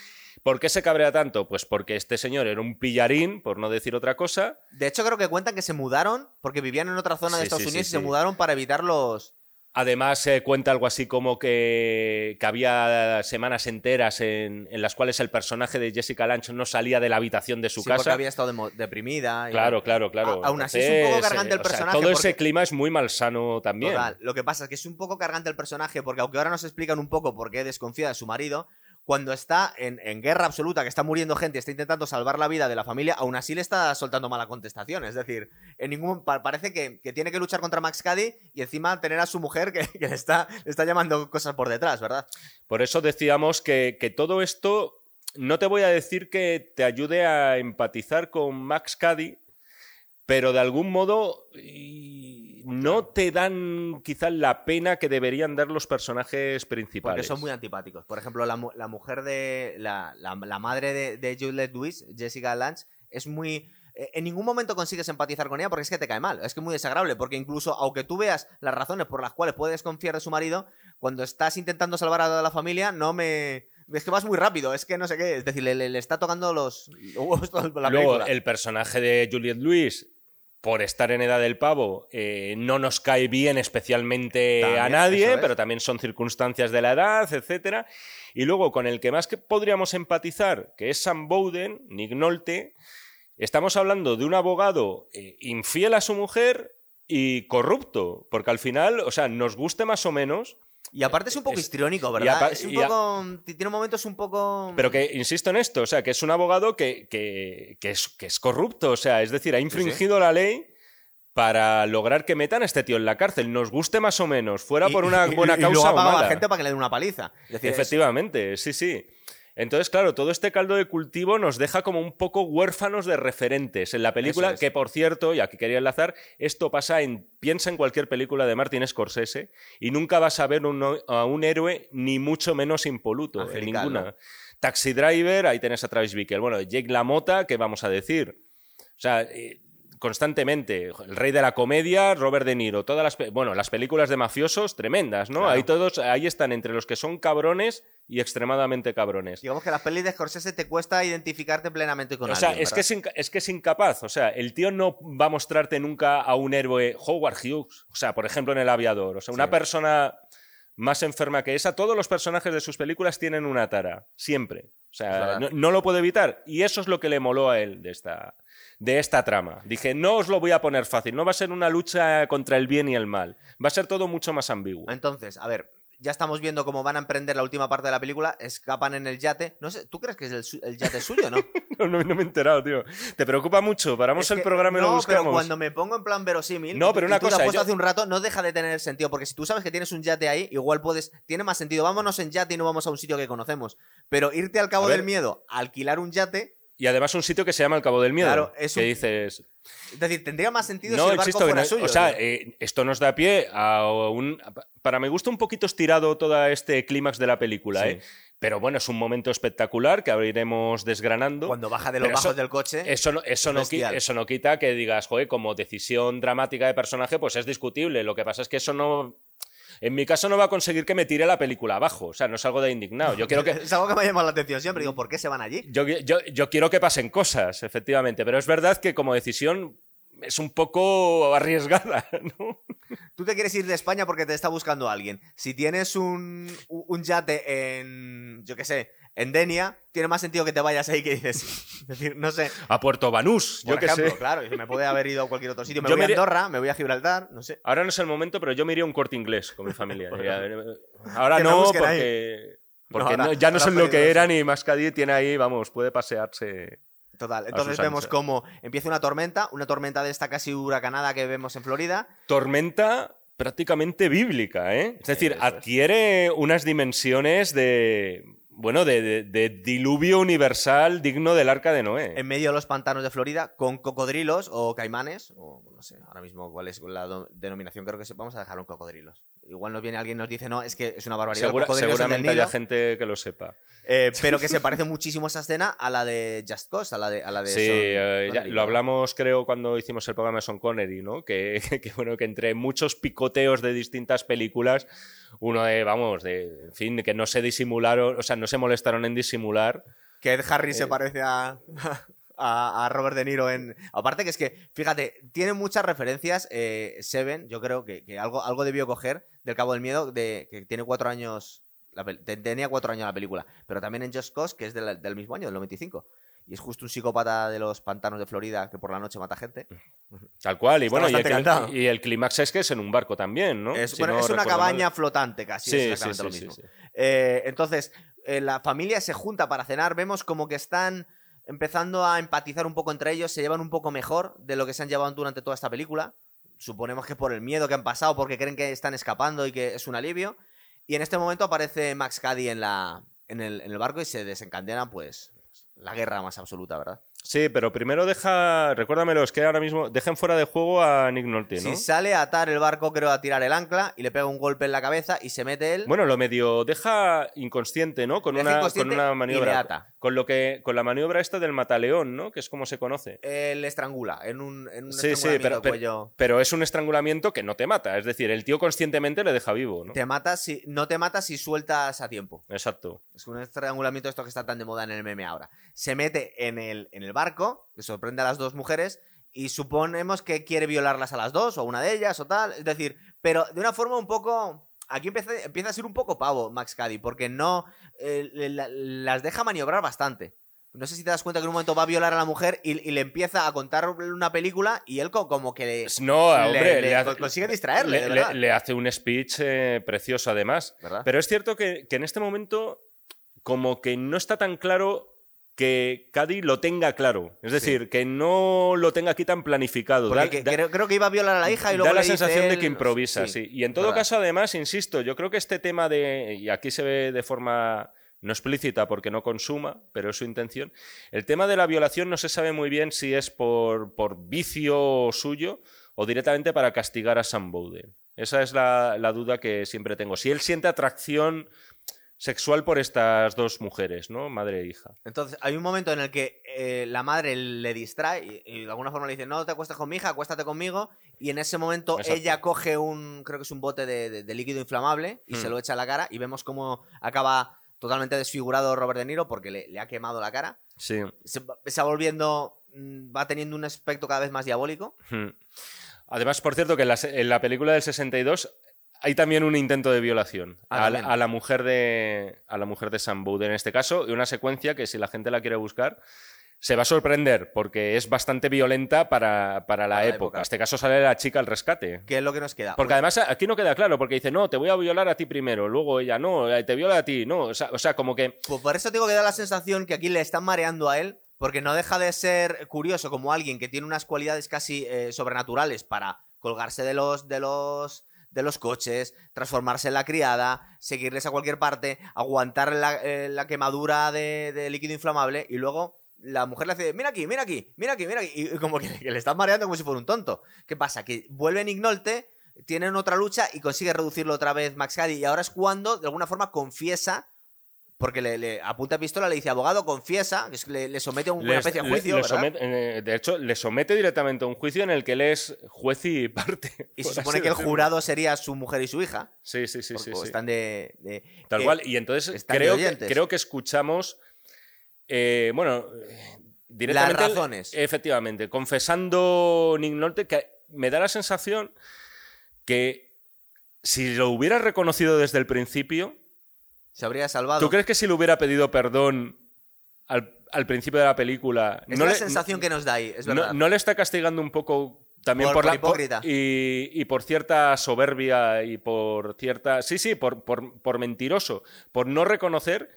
¿Por qué se cabrea tanto? Pues porque este señor era un pillarín, por no decir otra cosa. De hecho, creo que cuentan que se mudaron porque vivían en otra zona de Sí, Estados sí, sí, Unidos y se mudaron para evitar los. Además, se cuenta algo así como que, que había semanas enteras en, en las cuales el personaje de Jessica Lange no salía de la habitación de su Sí, porque casa. había estado deprimida. y- Claro, claro, claro. A- aún así es un poco cargante el o sea, personaje todo ese porque- clima es muy malsano también. Total. Lo que pasa es que es un poco cargante el personaje porque aunque ahora nos explican un poco por qué desconfía de su marido, cuando está en, en guerra absoluta, que está muriendo gente, está intentando salvar la vida de la familia, aún así le está soltando mala contestación. Es decir, en ningún pa- parece que, que tiene que luchar contra Max Caddy y encima tener a su mujer que, que le, está, le está llamando cosas por detrás, ¿verdad? Por eso decíamos que, que todo esto, no te voy a decir que te ayude a empatizar con Max Caddy, pero de algún modo y, no te dan quizás la pena que deberían dar los personajes principales. Porque son muy antipáticos. Por ejemplo, la, mu- la mujer de. La, la- la madre de, de Juliette Lewis, Jessica Lange, es muy. eh, En ningún momento consigues empatizar con ella porque es que te cae mal. Es que es muy desagradable. Porque incluso, aunque tú veas las razones por las cuales puedes confiar de su marido, cuando estás intentando salvar a toda la familia, no me. Es que vas muy rápido, es que no sé qué. Es decir, le, está tocando los, huevos la Luego, el personaje de Juliette Lewis, por estar en edad del pavo, eh, no nos cae bien especialmente a También, nadie, es. pero también son circunstancias de la edad, etcétera. Y luego, con el que más que podríamos empatizar, que es Sam Bowden, Nick Nolte, estamos hablando de un abogado eh, infiel a su mujer y corrupto, porque al final, o sea, nos guste más o menos, Y aparte es un poco es- histriónico, ¿verdad? es un poco. Tiene momentos un poco. Pero que, insisto en esto, o sea, que es un abogado que, que- que es, que es corrupto, o sea, es decir, ha infringido la ley para lograr que metan a este tío en la cárcel, nos guste más o menos, fuera por una (laughs) Y- buena y luego causa o a la gente para que le den una paliza. Es decir, es- Efectivamente, sí, sí. Entonces, claro, todo este caldo de cultivo nos deja como un poco huérfanos de referentes en la película, es. que por cierto, y aquí quería enlazar, esto pasa en, piensa en cualquier película de Martin Scorsese y nunca vas a ver a un héroe ni mucho menos impoluto, en ninguna. Taxi Driver, ahí tenés a Travis Bickle. Bueno, Jake LaMotta, ¿qué vamos a decir? O sea, eh, constantemente, el rey de la comedia, Robert De Niro, todas las, bueno, las películas de mafiosos tremendas, ¿no? Claro. Ahí todos, ahí están entre los que son cabrones y extremadamente cabrones. Digamos que las pelis de Scorsese te cuesta identificarte plenamente con O sea, alguien, es que es, que es incapaz. O sea, el tío no va a mostrarte nunca a un héroe Howard Hughes. O sea, por ejemplo, en El Aviador. O sea, una Sí. persona más enferma que esa. Todos los personajes de sus películas tienen una tara. Siempre. O sea, no, no lo puede evitar. Y eso es lo que le moló a él de esta, de esta trama. Dije, no os lo voy a poner fácil. No va a ser una lucha contra el bien y el mal. Va a ser todo mucho más ambiguo. Entonces, a ver, ya estamos viendo cómo van a emprender la última parte de la película, escapan en el yate. No sé, ¿tú crees que es el, su- el yate suyo, no? (laughs) No, no, no me he enterado, tío. ¿Te preocupa mucho? Paramos Es el que- programa y no, lo buscamos. pero cuando me pongo en plan verosímil, No, pero una tú te cosa, has puesto yo- hace un rato, no deja de tener sentido, porque si tú sabes que tienes un yate ahí, igual puedes, tiene más sentido, vámonos en yate y no vamos a un sitio que conocemos, pero irte al Cabo del Miedo, alquilar un yate, Y además un sitio que se llama el Cabo del Miedo. Claro, es que un- dices... es decir, tendría más sentido No, si el barco que fuera no- suyo. o sea, eh, esto nos da pie a un... Para mi gusto un poquito estirado todo este clímax de la película, Sí. ¿eh? Pero bueno, es un momento espectacular que ahora iremos desgranando. Cuando baja de los bajos eso- del coche, Eso no, eso, no, eso no quita que digas, joder, como decisión dramática de personaje, pues es discutible. Lo que pasa es que eso no. En mi caso no va a conseguir que me tire la película abajo. O sea, no es algo de indignado. Yo quiero que. (laughs) es algo que me ha llamado la atención siempre, digo, ¿por qué se van allí? Yo, yo- yo quiero que pasen cosas, efectivamente. Pero es verdad que como decisión es un poco arriesgada, (laughs) ¿no? Tú te quieres ir de España porque te está buscando alguien. Si tienes un, un yate en, yo qué sé, en Denia, tiene más sentido que te vayas ahí que dices. Es (laughs) decir, no sé. A Puerto Banús, yo Por ejemplo, sé. claro, me puede haber ido a cualquier otro sitio. Me Yo voy me a Andorra, me voy a Gibraltar, no sé. Ahora no es el momento, pero yo me iría a un corte inglés con mi familia. (laughs) Ya, Ahora no, porque, porque ahora- no- ya no son lo que eran y Mascadi tiene ahí, vamos, puede pasearse. Total. Entonces vemos cómo empieza una tormenta, una tormenta de esta casi huracanada que vemos en Florida. tormenta prácticamente bíblica, ¿eh? Es decir, Eso es. adquiere unas dimensiones de. Bueno, de, de- de diluvio universal digno del arca de Noé. en medio de los pantanos de Florida con cocodrilos o caimanes, o no sé, ahora mismo cuál es la denominación, creo que se- vamos a dejarlo en cocodrilos. Igual nos viene alguien y nos dice, no, es que es una barbaridad. Segura- seguramente Nilo", haya gente que lo sepa. eh, (laughs) pero que se parece muchísimo esa escena a la de Just Cause, a la de, a la de Sí, eh, ya lo hablamos creo cuando hicimos el programa de Son Connery, ¿no? Que, (laughs) que, bueno, que entre muchos picoteos de distintas películas, uno de, vamos, de, en fin, que no se disimularon, o sea, no se molestaron en disimular. Que Ed Harris se Eh. parece a, a, a Robert De Niro en... Aparte que es que, fíjate, tiene muchas referencias eh, Seven, yo creo que, que algo, algo debió coger del Cabo del Miedo, de, que tiene cuatro años... la tenía cuatro años la película, pero también en Just Cause, que es del, del mismo año, del 95. Y es justo un psicópata de los pantanos de Florida que por la noche mata gente. Tal cual, y Está bueno, y el, y el clímax es que es en un barco también, ¿no? Es, Si bueno, no es una mal. cabaña flotante casi, Sí, es exactamente sí, lo mismo. Eh, entonces, eh, la familia se junta para cenar, vemos como que están empezando a empatizar un poco entre ellos, se llevan un poco mejor de lo que se han llevado durante toda esta película. Suponemos que por el miedo que han pasado, porque creen que están escapando y que es un alivio. Y en este momento aparece Max Cady en, la, en, el, en el barco y se desencadena, pues, la guerra más absoluta, ¿verdad? Sí, pero primero deja, recuérdamelo, es que ahora mismo dejen fuera de juego a Nick Nolte, ¿no? Si sale a atar el barco, creo, a tirar el ancla y le pega un golpe en la cabeza y se mete él. Bueno, lo medio deja inconsciente, ¿no? Con una, con una y maniobra. le ata. Con lo que, con la maniobra esta del mataleón, ¿no? Que es como se conoce. Él estrangula en un, en un Sí, sí, pero, cuello. pero es un estrangulamiento que no te mata. Es decir, el tío conscientemente le deja vivo, ¿no? Te mata si, no te mata si sueltas a tiempo. Exacto. Es un estrangulamiento esto que está tan de moda en el meme ahora. Se mete en el, en el barco, que sorprende a las dos mujeres, y suponemos que quiere violarlas a las dos, o a una de ellas, o tal. Es decir, pero de una forma un poco... Aquí empieza, empieza a ser un poco pavo Max Cady, porque no... eh, la- las deja maniobrar bastante. No sé si te das cuenta que en un momento va a violar a la mujer y, y le empieza a contar una película y él co- como que le, No, le- hombre, le- le hace- consigue distraerle, le, hace un speech eh, precioso además. ¿Verdad? Pero es cierto que, que en este momento como que no está tan claro que Cady lo tenga claro. Es decir, que no lo tenga aquí tan planificado. Porque Da- que- da- creo, creo que iba a violar a la hija y luego da la sensación de que improvisa, sí. Y en todo caso, además, insisto, yo creo que este tema de, y aquí se ve de forma no explícita porque no consuma, pero es su intención, el tema de la violación no se sabe muy bien si es por, por vicio suyo o directamente para castigar a Sam Bowden. Esa es la, la duda que siempre tengo. Si él siente atracción sexual por estas dos mujeres, ¿no? Madre e hija. Entonces, hay un momento en el que eh, la madre le distrae y, y de alguna forma le dice, no te acuestes con mi hija, acuéstate conmigo. Y en ese momento Exacto. ella coge un, creo que es un bote de, de- de líquido inflamable y Hmm. se lo echa a la cara y vemos cómo acaba totalmente desfigurado Robert De Niro porque le, le ha quemado la cara. Sí. Se, va- se va volviendo, mm, va teniendo un aspecto cada vez más diabólico. Hmm. Además, por cierto, que en la, en la película del 62 hay también un intento de violación Ah, a, la, también. a la mujer de a la mujer de Sam Bowden en este caso y una secuencia que si la gente la quiere buscar se va a sorprender porque es bastante violenta para, para la época. época. En este caso sale la chica al rescate. ¿Qué es lo que nos queda? Porque además aquí no queda claro, porque dice, no, te voy a violar a ti primero, luego ella, no, eh, te viola a ti, no, o sea, o sea, como que... Pues por eso tengo que dar la sensación que aquí le están mareando a él, porque no deja de ser curioso como alguien que tiene unas cualidades casi eh, sobrenaturales para colgarse de los, de los de los coches, transformarse en la criada, seguirles a cualquier parte, aguantar la, eh, quemadura de, líquido inflamable y luego la mujer le hace, mira aquí, mira aquí, mira aquí, mira aquí, y como que, le están mareando como si fuera un tonto. ¿Qué pasa? Que vuelve Nick Nolte, tienen otra lucha y consigue reducirlo otra vez Max Cady y ahora es cuando de alguna forma confiesa porque le, le apunta pistola, le dice abogado, confiesa, le, le somete a una les- especie de juicio. le ¿verdad? somete- eh, de hecho, le somete directamente a un juicio en el que él es juez y parte. y se supone que el jurado sería su mujer y su hija. Sí, sí, sí, porque sí. sí. Están de. de- Tal que- cual. Y entonces creo que, creo que escuchamos. eh, bueno, eh, directamente. Las razones. Efectivamente. Confesando Nick Nolte, que me da la sensación que si lo hubiera reconocido desde el principio. Se habría salvado. ¿Tú crees que si le hubiera pedido perdón al, al principio de la película. Es no la le- sensación que nos da ahí, es verdad. no le está castigando un poco también Por- por, por la hipócrita. y, y por cierta soberbia y por cierta sí sí por, por, por mentiroso por no reconocer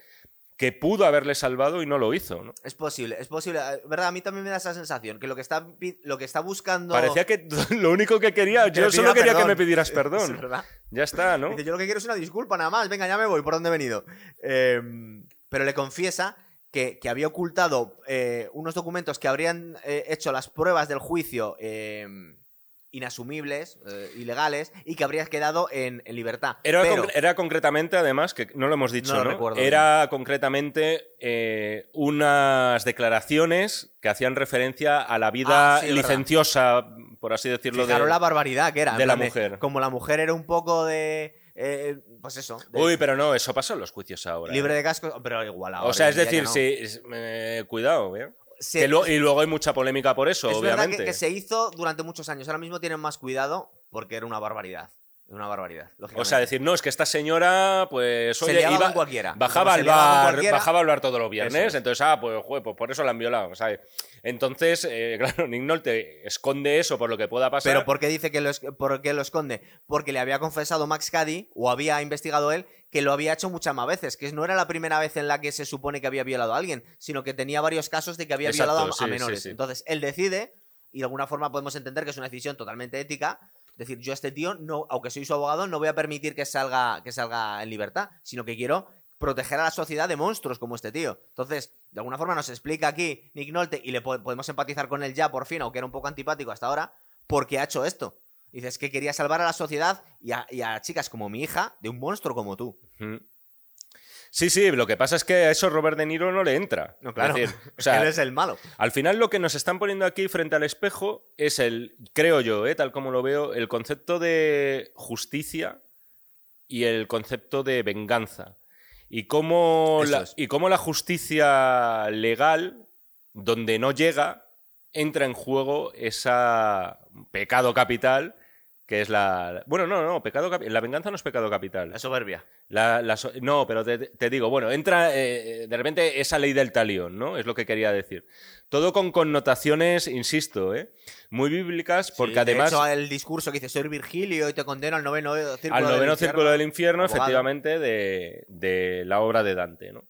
que pudo haberle salvado y no lo hizo ¿no? Es posible, es posible. ¿Verdad? A mí también me da esa sensación. Que lo que está, lo que está buscando. parecía que (laughs) lo único que quería Que yo solo quería que me pidieras (laughs) Es perdón verdad. ya está no Dice, yo lo que quiero es una disculpa nada más. Venga, ya me voy. ¿Por dónde he venido? Eh, pero le confiesa que, que había ocultado eh, unos documentos que habrían eh, hecho las pruebas del juicio eh, inasumibles, eh, ilegales, y que habría quedado en, en libertad. Era, Pero- concre- era concretamente, además, que no lo hemos dicho, No lo ¿no? recuerdo Era concretamente eh, unas declaraciones que hacían referencia a la vida Ah, sí, licenciosa, por así decirlo, de, Fijaros la barbaridad que era. de la mujer. Como la mujer era un poco de. eh, pues eso. de- Uy, pero no, eso pasa en los juicios ahora. libre ¿eh? de casco, pero igual ahora. O sea, es decir, no. sí, es- eh, cuidado, ¿eh? Se- Que lo- y luego hay mucha polémica por eso, es verdad obviamente. que, que se hizo durante muchos años. Ahora mismo tienen más cuidado porque era una barbaridad. Una barbaridad. O sea, decir, no, es que esta señora, pues, Se oye, liaba iba- cualquiera. bajaba se al bar, bajaba al bar todos los viernes, es. entonces, ah, pues, joder, pues por eso la han violado, ¿sabes? Entonces, eh, (laughs) claro, Nick Nolte esconde eso por lo que pueda pasar. Pero ¿por qué dice que lo, por qué lo esconde? Porque le había confesado Max Cady, o había investigado él, que lo había hecho muchas más veces. Que no era la primera vez en la que se supone que había violado a alguien, sino que tenía varios casos de que había Exacto, violado a, a sí, sí, menores. sí. Entonces, él decide, y de alguna forma podemos entender que es una decisión totalmente ética, decir, yo a este tío, no, aunque soy su abogado, no voy a permitir que salga, que salga en libertad, sino que quiero proteger a la sociedad de monstruos como este tío. Entonces, de alguna forma nos explica aquí Nick Nolte y le po- podemos empatizar con él ya por fin, aunque era un poco antipático hasta ahora, porque ha hecho esto. Dices que quería salvar a la sociedad y a, chicas como mi hija de un monstruo como tú. Sí, sí, lo que pasa es que a eso Robert De Niro no le entra. No, claro. Es decir, (laughs) o sea, Él es el malo. Al final lo que nos están poniendo aquí frente al espejo es el, creo yo, ¿eh? tal como lo veo, el concepto de justicia y el concepto de venganza. Y cómo, la, es. y cómo la justicia legal, donde no llega, entra en juego esa pecado capital que es la... Bueno, no, no, pecado la venganza no es pecado capital. La soberbia. La- la so- no, pero te, te digo, bueno, entra eh, de repente esa ley del talión, ¿no? Es lo que quería decir. Todo con connotaciones, insisto, ¿eh? muy bíblicas, porque Sí, además De hecho, el discurso que dice, soy Virgilio y te condeno al noveno círculo al del noveno infierno". círculo del infierno, Abogado. efectivamente, de, de la obra de Dante, ¿no?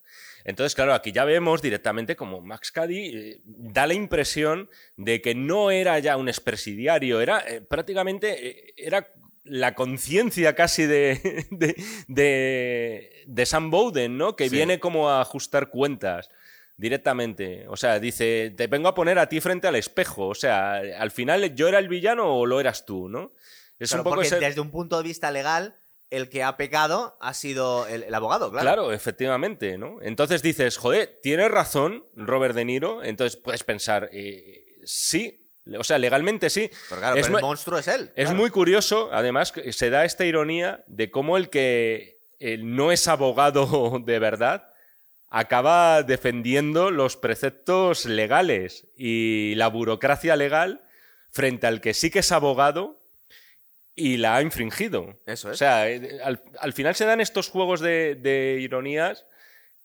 Entonces, claro, aquí ya vemos directamente como Max Cady eh, da la impresión de que no era ya un expresidiario, era eh, prácticamente eh, era la conciencia casi de, (laughs) de, de- de Sam Bowden, ¿no? Que Sí. viene como a ajustar cuentas directamente. O sea, dice, te vengo a poner a ti frente al espejo. O sea, al final, ¿yo era el villano o lo eras tú, no? Es Claro, un poco porque ese- desde un punto de vista legal, el que ha pecado ha sido el, el abogado, claro. Claro, efectivamente, ¿no? Entonces dices, joder, tienes razón Robert De Niro, entonces puedes pensar, eh, sí, o sea, legalmente sí. Pero claro, Es pero el monstruo es él. Es claro. muy curioso, además, que se da esta ironía de cómo el que no es abogado (laughs) de verdad acaba defendiendo los preceptos legales y la burocracia legal frente al que sí que es abogado y la ha infringido. Eso O es. sea, eh, al, al final se dan estos juegos de, de ironías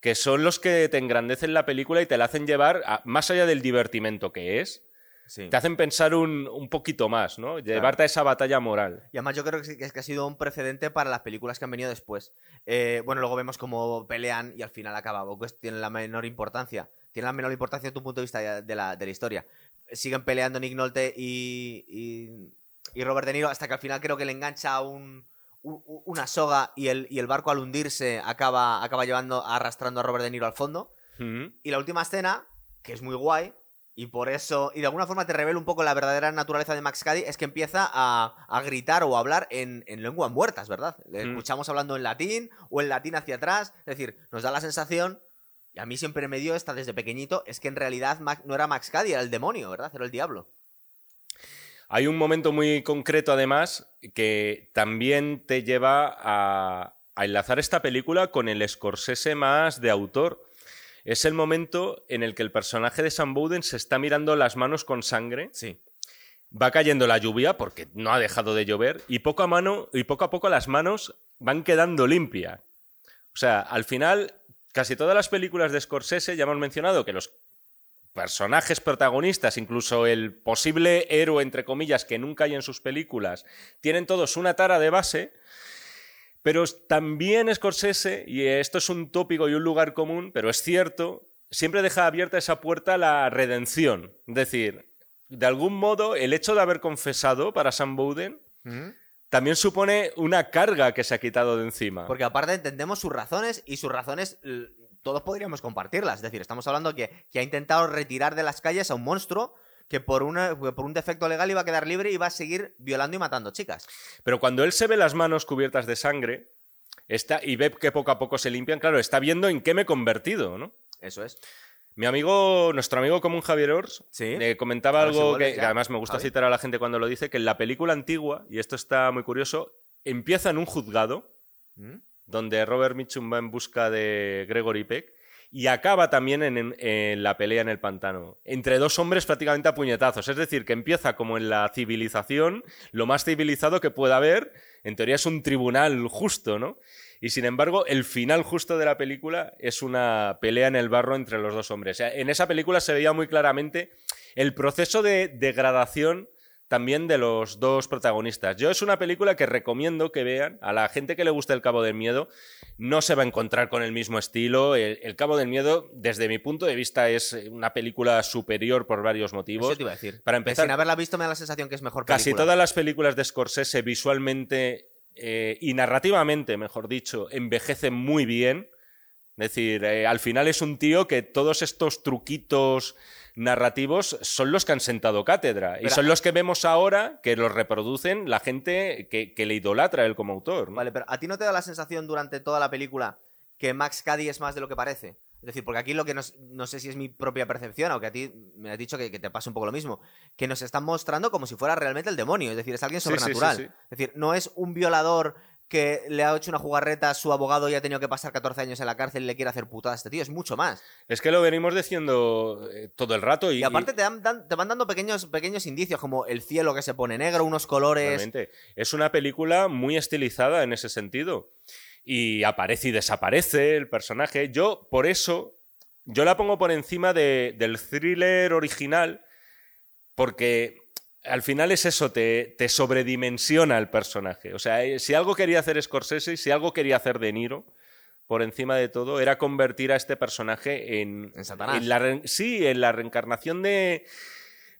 que son los que te engrandecen la película y te la hacen llevar, a- más allá del divertimento que es, Sí. te hacen pensar un, un poquito más, ¿no? Llevarte a esa batalla moral. Y además yo creo que, es que ha sido un precedente para las películas que han venido después. Eh, bueno, luego vemos cómo pelean y al final acaba. Pues tiene la menor importancia. Tiene la menor importancia desde tu punto de vista de de la, de la historia. Siguen peleando Nick Nolte y, y, y Robert De Niro hasta que al final creo que le engancha un, un- una soga y el, y el barco al hundirse acaba, acaba llevando, arrastrando a Robert De Niro al fondo. Ujú. Y la última escena, que es muy guay, y por eso, y de alguna forma te revela un poco la verdadera naturaleza de Max Cady, es que empieza a, a gritar o a hablar en, en lenguas muertas, ¿verdad? Le Mm. escuchamos hablando en latín o en latín hacia atrás, es decir, nos da la sensación, y a mí siempre me dio esta desde pequeñito, es que en realidad Mac- no era Max Cady, era el demonio, ¿verdad? Era el diablo. Hay un momento muy concreto, además, que también te lleva a, a enlazar esta película con el Scorsese más de autor. Es el momento en el que el personaje de Sam Bowden se está mirando las manos con sangre, Sí. va cayendo la lluvia porque no ha dejado de llover y poco a mano y poco a poco las manos van quedando limpias. O sea, al final casi todas las películas de Scorsese ya hemos mencionado que los personajes protagonistas, incluso el posible héroe, entre comillas, que nunca hay en sus películas, tienen todos una tara de base, pero también Scorsese, y esto es un tópico y un lugar común, pero es cierto, siempre deja abierta esa puerta a la redención. Es decir, de algún modo, el hecho de haber confesado para Sam Bowden también supone una carga que se ha quitado de encima. Porque aparte entendemos sus razones y sus razones todos podríamos compartirlas. Es decir, estamos hablando que, que ha intentado retirar de las calles a un monstruo que por, una, que por un defecto legal iba a quedar libre y va a seguir violando y matando chicas. Pero cuando él se ve las manos cubiertas de sangre está, y ve que poco a poco se limpian, claro, está viendo en qué me he convertido, ¿no? Eso es. Mi amigo, nuestro amigo común Javier Ors, Sí. le comentaba algo que, además me gusta Javi. citar a la gente cuando lo dice, que en la película antigua, y esto está muy curioso, empieza en un juzgado, ¿Mm? Donde Robert Mitchum va en busca de Gregory Peck, y acaba también en, la pelea en el pantano, entre dos hombres prácticamente a puñetazos. Es decir, que empieza como en la civilización, lo más civilizado que pueda haber, en teoría es un tribunal justo, ¿no? Y sin embargo, el final justo de la película es una pelea en el barro entre los dos hombres. En esa película se veía muy claramente el proceso de degradación también de los dos protagonistas. Yo es una película que recomiendo que vean. A la gente que le gusta El Cabo del Miedo no se va a encontrar con el mismo estilo. El, El Cabo del Miedo, desde mi punto de vista, es una película superior por varios motivos. Eso te iba a decir. Para Que empezar, sin haberla visto me da la sensación que es mejor Casi película. todas las películas de Scorsese visualmente eh, y narrativamente, mejor dicho, envejecen muy bien. Es decir, eh, al final es un tío que todos estos truquitos narrativos son los que han sentado cátedra y son los que vemos ahora que los reproducen la gente que, que le idolatra a él como autor. ¿no? Vale, pero ¿a ti no te da la sensación durante toda la película que Max Cady es más de lo que parece? Es decir, porque aquí lo que nos, no sé si es mi propia percepción o que a ti me has dicho que, que te pasa un poco lo mismo, que nos están mostrando como si fuera realmente el demonio, es decir, es alguien Sí, sí, sí, sobrenatural. sí. Es decir, no es un violador que le ha hecho una jugarreta a su abogado y ha tenido que pasar 14 años en la cárcel y le quiere hacer putada a este tío, es mucho más. Es que lo venimos diciendo eh, todo el rato y, Y aparte te, dan- dan- te van dando pequeños, pequeños indicios, como el cielo que se pone negro, unos colores... Realmente. Es una película muy estilizada en ese sentido. Y aparece y desaparece el personaje. Yo, por eso, yo la pongo por encima de- del thriller original, porque al final es eso, te, te sobredimensiona el personaje. O sea, eh, si algo quería hacer Scorsese y si algo quería hacer De Niro, por encima de todo, era convertir a este personaje en... En Satanás. en la sí, en la reencarnación de...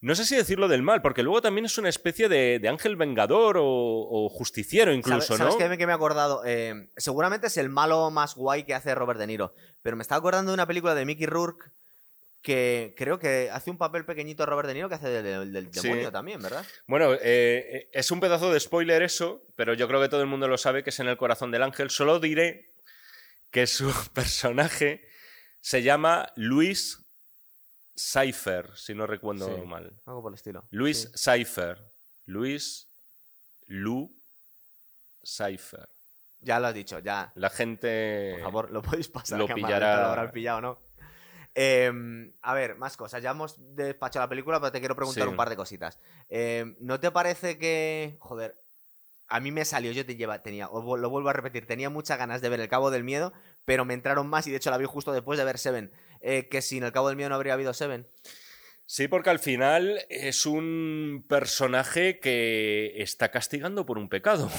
No sé si decirlo del mal, porque luego también es una especie de, de ángel vengador o, o justiciero incluso, ¿Sabes, ¿sabes ¿no? me, qué me he acordado? Eh, seguramente es el malo más guay que hace Robert De Niro. Pero me estaba acordando de una película de Mickey Rourke que creo que hace un papel pequeñito Robert De Niro que hace del, del- del Sí. demonio también, ¿verdad? Bueno, eh, es un pedazo de spoiler eso, pero yo creo que todo el mundo lo sabe que es en el corazón del ángel. Solo diré que su (laughs) personaje se llama Luis Cypher, si no recuerdo Sí. mal. Algo por el estilo. Luis Sí. Cypher. Luis Lu Cypher. Ya lo has dicho, ya. La gente. Por favor, lo podéis pasar. lo a pillará- Lo habrán pillado, ¿no? Eh, a ver, más cosas. Ya hemos despachado la película, pero te quiero preguntar Sí. un par de cositas. Eh, ¿No te parece que. Joder. a mí me salió, yo te lleva, tenía, lo vuelvo a repetir, tenía muchas ganas de ver El Cabo del Miedo, pero me entraron más y de hecho la vi justo después de ver Seven. Eh, que sin El Cabo del Miedo no habría habido Seven. Sí, porque al final es un personaje que está castigando por un pecado.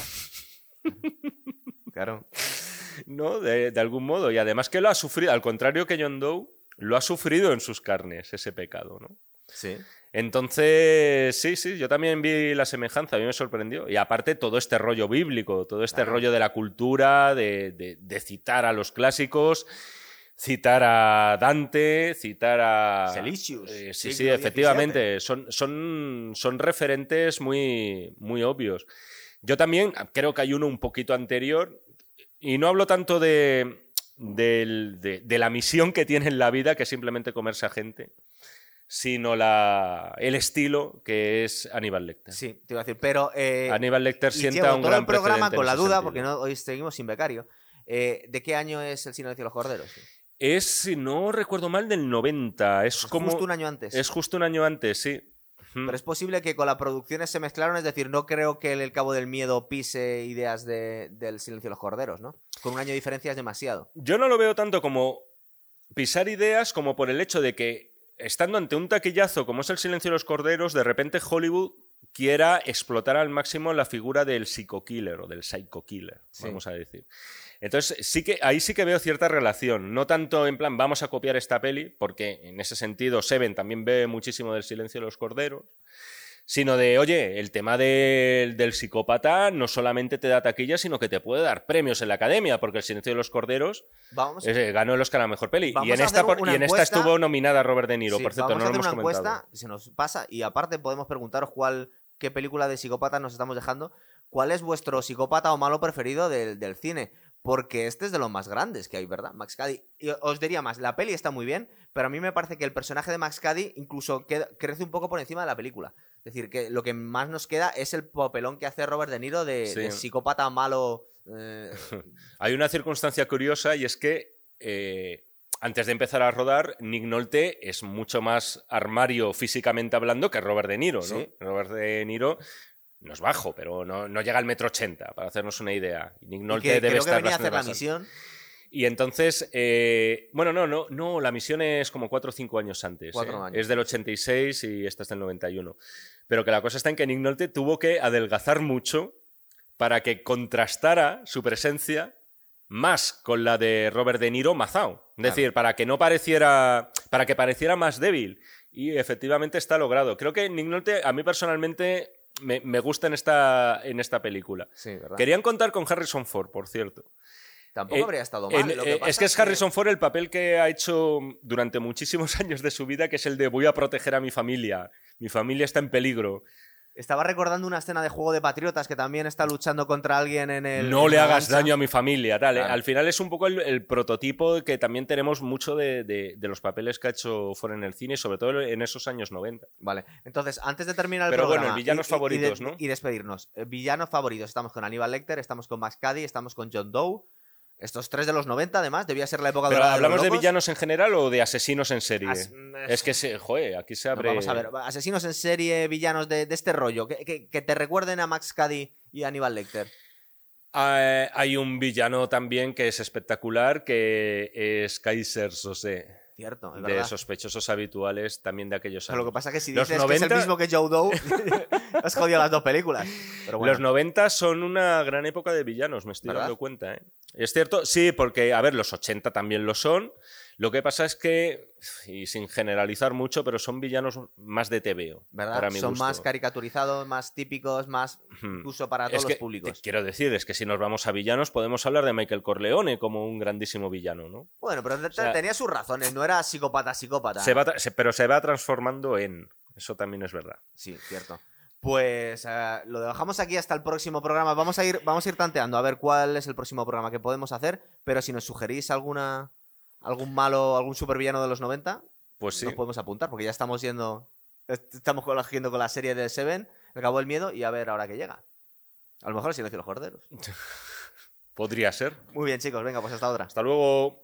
Claro. (laughs) ¿No? De, de algún modo. Y además que lo ha sufrido, al contrario que John Doe, lo ha sufrido en sus carnes ese pecado, ¿no? Sí. Entonces, sí, sí, yo también vi la semejanza, a mí me sorprendió. Y aparte todo este rollo bíblico, todo este Claro. rollo de la cultura, de, de- de citar a los clásicos, citar a Dante, citar a... Celicius, Eh, sí, sí, efectivamente, son, son, son referentes muy, muy obvios. Yo también creo que hay uno un poquito anterior, y no hablo tanto de, del- de, de la misión que tiene en la vida, que es simplemente comerse a gente, sino la, el estilo que es Aníbal Lecter. Sí, te iba a decir, pero... eh, Aníbal Lecter sienta un gran el programa con la duda, sentido. porque no, hoy seguimos sin becario. Eh, ¿De qué año es El Silencio de los Corderos? Es, si no recuerdo mal, del 90. Es Pues como... Justo un año antes. Es justo un año antes, sí. Pero es posible que con las producciones se mezclaron, es decir, no creo que el, El Cabo del Miedo pise ideas de- del Silencio de los Corderos, ¿no? Con un año de diferencia es demasiado. Yo no lo veo tanto como pisar ideas como por el hecho de que, estando ante un taquillazo como es el silencio de los corderos, de repente Hollywood quiera explotar al máximo la figura del psico-killer o del psycho-killer, Sí. vamos a decir. Entonces, sí que, ahí sí que veo cierta relación. No tanto en plan, vamos a copiar esta peli, porque en ese sentido Seven también ve muchísimo del silencio de los corderos, sino de, oye, el tema del- del psicópata no solamente te da taquilla, sino que te puede dar premios en la academia, porque el silencio de los corderos Vamos, eh, ganó el Oscar a la mejor peli. Y en, esta, y en esta estuvo nominada Robert De Niro, sí, por cierto, vamos no a lo hemos una comentado. encuesta, se nos pasa, y aparte podemos preguntaros cuál, qué película de psicópata nos estamos dejando. ¿Cuál es vuestro psicópata o malo preferido del, del cine? Porque este es de los más grandes que hay, ¿verdad? Max Cady. Y os diría más, la peli está muy bien, pero a mí me parece que el personaje de Max Cady incluso queda- crece un poco por encima de la película. Es decir, que lo que más nos queda es el papelón que hace Robert De Niro de, Sí. de psicópata malo. eh, (laughs) Hay una circunstancia curiosa y es que eh, antes de empezar a rodar, Nick Nolte es mucho más armario físicamente hablando que Robert De Niro, ¿no? Sí. Robert De Niro no es bajo, pero no, no llega al metro ochenta, para hacernos una idea. Y Nick y Nolte que debe que estar venía a bastante hacer la misión. Y entonces, eh, bueno, no, no, no, la misión es como cuatro o cinco años antes. Cuatro ¿eh? años. Es del 86 y esta es del 91. Pero que la cosa está en que Nick Nolte tuvo que adelgazar mucho para que contrastara su presencia más con la de Robert De Niro mazao. Es decir, para que no pareciera, para que pareciera más débil. Y efectivamente está logrado. Creo que Nick Nolte, a mí personalmente, me, me gusta en esta, en esta película. Sí, ¿verdad? Querían contar con Harrison Ford, por cierto. Tampoco Eh, habría estado mal. En- lo que eh, pasa es que es Harrison Ford el papel que ha hecho durante muchísimos (laughs) años de su vida, que es el de voy a proteger a mi familia. Mi familia está en peligro. Estaba recordando una escena de Juego de Patriotas que también está luchando contra alguien en el. no en le hagas daño a mi familia. Tal, ¿eh? Claro. Al final es un poco el, el prototipo que también tenemos mucho de, de- de los papeles que ha hecho Ford en el cine, sobre todo en esos años 90. Vale, entonces, antes de terminar el Pero bueno, programa. villanos y- favoritos, de- ¿no? Y despedirnos. Eh, Villanos favoritos. Estamos con Aníbal Lecter, estamos con Max Cady, estamos con John Doe. Estos tres de los 90, además, debía ser la época Pero dorada hablamos los de villanos en general o de asesinos en serie. As- Es que se, joder, aquí se No, abre. vamos a ver, asesinos en serie, villanos de, de este rollo, que, que- que te recuerden a Max Cady y a Aníbal Lecter. Ah, hay un villano también que es espectacular, que es Kaiser Sose. Cierto, es de verdad. sospechosos habituales también de aquellos Pero lo que años. pasa es que si Los dices que es 90 el mismo que Joe Doe, (laughs) has jodido las dos películas. Pero bueno, Los 90 son una gran época de villanos, me estoy ¿Verdad? dando cuenta. ¿eh? Es cierto, sí, porque, a ver, los 80 también lo son. Lo que pasa es que, y sin generalizar mucho, pero son villanos más de TVO. ¿verdad? Para mi Son gusto. más caricaturizados, más típicos, más incluso para Es todos que, los públicos. te quiero decir, es que si nos vamos a villanos, podemos hablar de Michael Corleone como un grandísimo villano, ¿no? Bueno, pero sea- tenía sus razones, no era psicópata, psicópata. Se va tra- se- pero se va transformando en. Eso también es verdad. Sí, cierto. Pues eh, lo dejamos aquí hasta el próximo programa. Vamos a ir, vamos a ir tanteando a ver cuál es el próximo programa que podemos hacer. Pero si nos sugerís alguna algún malo, algún supervillano de los 90, Pues sí. nos podemos apuntar, porque ya estamos yendo. est- Estamos cogiendo con la serie de Seven, El Cabo del Miedo, y a ver ahora qué llega. A lo mejor el silencio de los corderos. (laughs) Podría ser. Muy bien, chicos, venga, pues hasta otra. Hasta luego.